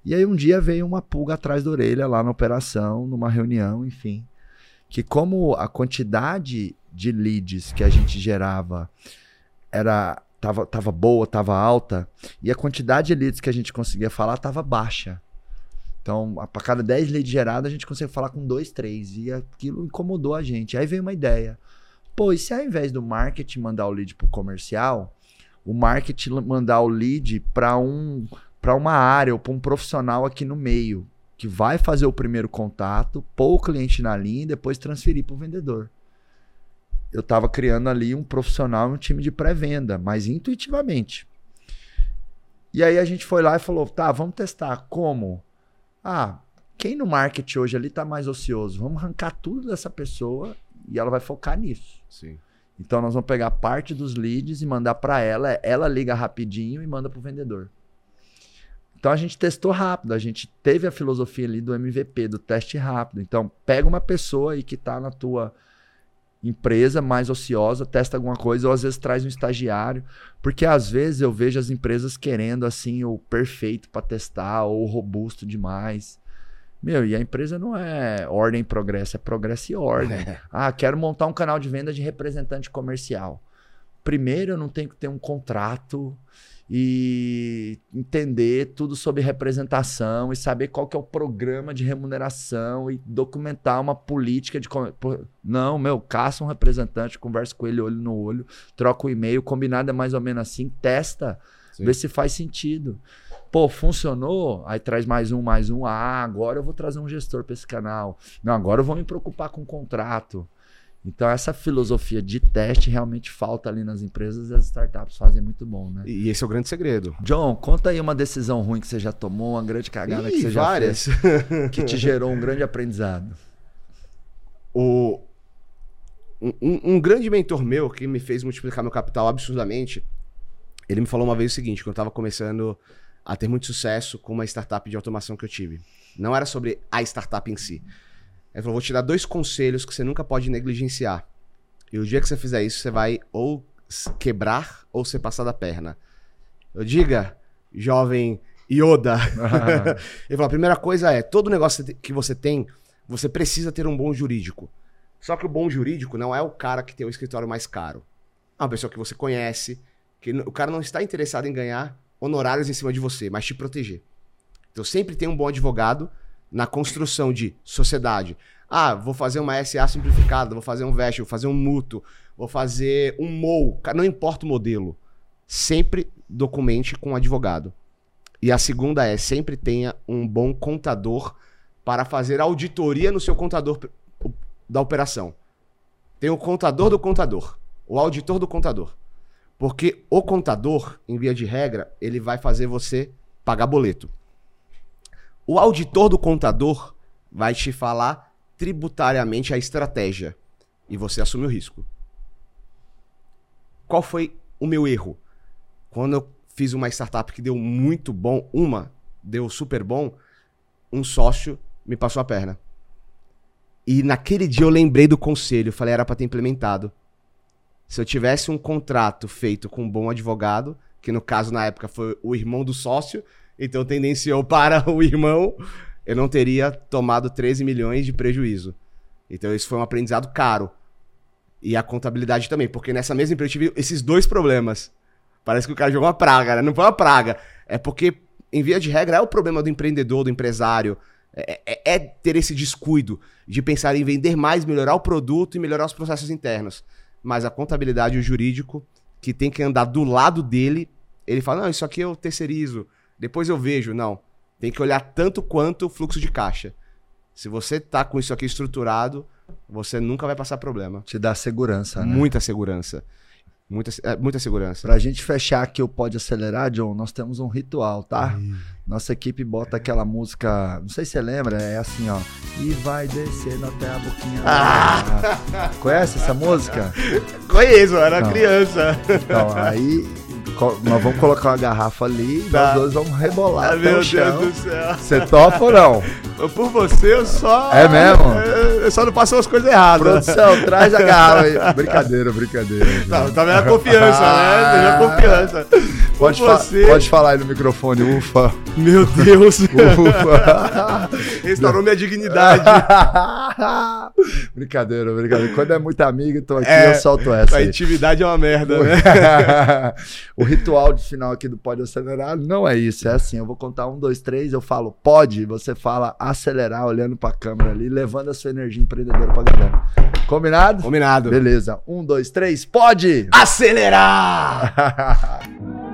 E aí um dia veio uma pulga atrás da orelha lá na operação, numa reunião, enfim. Que como a quantidade de leads que a gente gerava era tava, tava boa, tava alta, e a quantidade de leads que a gente conseguia falar tava baixa. Então, para cada 10 leads gerados, a gente conseguia falar com 2, 3. E aquilo incomodou a gente. Aí veio uma ideia. Pô, e se ao invés do marketing mandar o lead pro comercial, o marketing mandar o lead para um para uma área ou para um profissional aqui no meio, que vai fazer o primeiro contato, pôr o cliente na linha e depois transferir para o vendedor. Eu estava criando ali um profissional, um time de pré-venda, mas intuitivamente. E aí a gente foi lá e falou: tá, vamos testar. Como? Ah, quem no marketing hoje ali está mais ocioso? Vamos arrancar tudo dessa pessoa e ela vai focar nisso. Sim. Então nós vamos pegar parte dos leads e mandar para ela, ela liga rapidinho e manda para o vendedor. Então a gente testou rápido, a gente teve a filosofia ali do MVP, do teste rápido. Então pega uma pessoa aí que está na tua empresa mais ociosa, testa alguma coisa, ou às vezes traz um estagiário, porque às vezes eu vejo as empresas querendo assim o perfeito para testar ou o robusto demais. Meu, e a empresa não é ordem e progresso, é progresso e ordem. Ah, quero montar um canal de venda de representante comercial. Primeiro, eu não tenho que ter um contrato e entender tudo sobre representação e saber qual que é o programa de remuneração e documentar uma política de... Não, meu, caça um representante, conversa com ele olho no olho, troca o e-mail, combinado é mais ou menos assim, testa, Sim. vê se faz sentido. Pô, funcionou? Aí traz mais um, mais um. Ah, agora eu vou trazer um gestor para esse canal. Não, agora eu vou me preocupar com o contrato. Então, essa filosofia de teste realmente falta ali nas empresas e as startups fazem muito bom, né? E esse é o grande segredo. John, conta aí uma decisão ruim que você já tomou, uma grande cagada que Ih, você já várias. fez, que te gerou um grande aprendizado. o, um, um- grande mentor meu que me fez multiplicar meu capital absurdamente, ele me falou uma vez o seguinte, quando eu estava começando a ter muito sucesso com uma startup de automação que eu tive. Não era sobre a startup em si. Ele falou, vou te dar dois conselhos que você nunca pode negligenciar. E o dia que você fizer isso, você vai ou quebrar ou ser passar da perna. Eu diga, jovem Yoda. Ele falou: a primeira coisa é: todo negócio que você tem, você precisa ter um bom jurídico. Só que o bom jurídico não é o cara que tem o escritório mais caro. É uma pessoa que você conhece, que o cara não está interessado em ganhar honorários em cima de você, mas te proteger. Então sempre tem um bom advogado na construção de sociedade. Ah, vou fazer uma SA simplificada, vou fazer um VEST, vou fazer um mútuo, vou fazer um MOU. Não importa o modelo. Sempre documente com um advogado. E a segunda é, sempre tenha um bom contador para fazer auditoria no seu contador da operação. Tem o contador do contador, o auditor do contador. Porque o contador, em via de regra, ele vai fazer você pagar boleto. O auditor do contador vai te falar tributariamente a estratégia e você assume o risco. Qual foi o meu erro? Quando eu fiz uma startup que deu muito bom, uma deu super bom, um sócio me passou a perna. E naquele dia eu lembrei do conselho, falei, era para ter implementado. Se eu tivesse um contrato feito com um bom advogado, que no caso na época foi o irmão do sócio, então tendenciou para o irmão, eu não teria tomado 13 milhões de prejuízo. Então isso foi um aprendizado caro. E a contabilidade também, porque nessa mesma empresa eu tive esses dois problemas. Parece que o cara jogou uma praga, né? Não foi uma praga. É porque, em via de regra, é o problema do empreendedor, do empresário. É, é- é ter esse descuido de pensar em vender mais, melhorar o produto e melhorar os processos internos. Mas a contabilidade o jurídico, que tem que andar do lado dele, ele fala: não, isso aqui eu terceirizo, depois eu vejo. Não. Tem que olhar tanto quanto o fluxo de caixa. Se você tá com isso aqui estruturado, você nunca vai passar problema. Te dá segurança, né? Muita segurança. Muita, é, muita segurança. Pra gente fechar aqui o Pode Acelerar, John, nós temos um ritual, tá? Nossa equipe bota aquela música, não sei se você lembra, é assim, ó. E vai descendo até a boquinha. Ah! Conhece essa música? Conheço, eu era Não. criança. Então, aí nós vamos colocar uma garrafa ali e Tá. nós dois vamos rebolar Ah, meu o Deus chão. do céu. Você topa ou não? Por você, eu só. É mesmo? Eu, eu só não passo as coisas erradas. Produção, traz a garrafa aí. Brincadeira, brincadeira. Tá, John. tá vendo a confiança, né? Seja confiança. Por Pode, fa- você. pode falar aí no microfone, ufa. Meu Deus. Ufa. Restaurou minha dignidade. brincadeira, brincadeira. Quando é muito amigo, então aqui É, eu solto essa. A intimidade é uma merda, né? O ritual de final aqui do Pode Acelerar não é isso. É assim: eu vou contar um, dois, três, eu falo pode, você fala acelerar, olhando pra câmera ali, levando a sua energia empreendedora pra galera. Combinado? Combinado. Beleza. Um, dois, três, pode! Acelerar!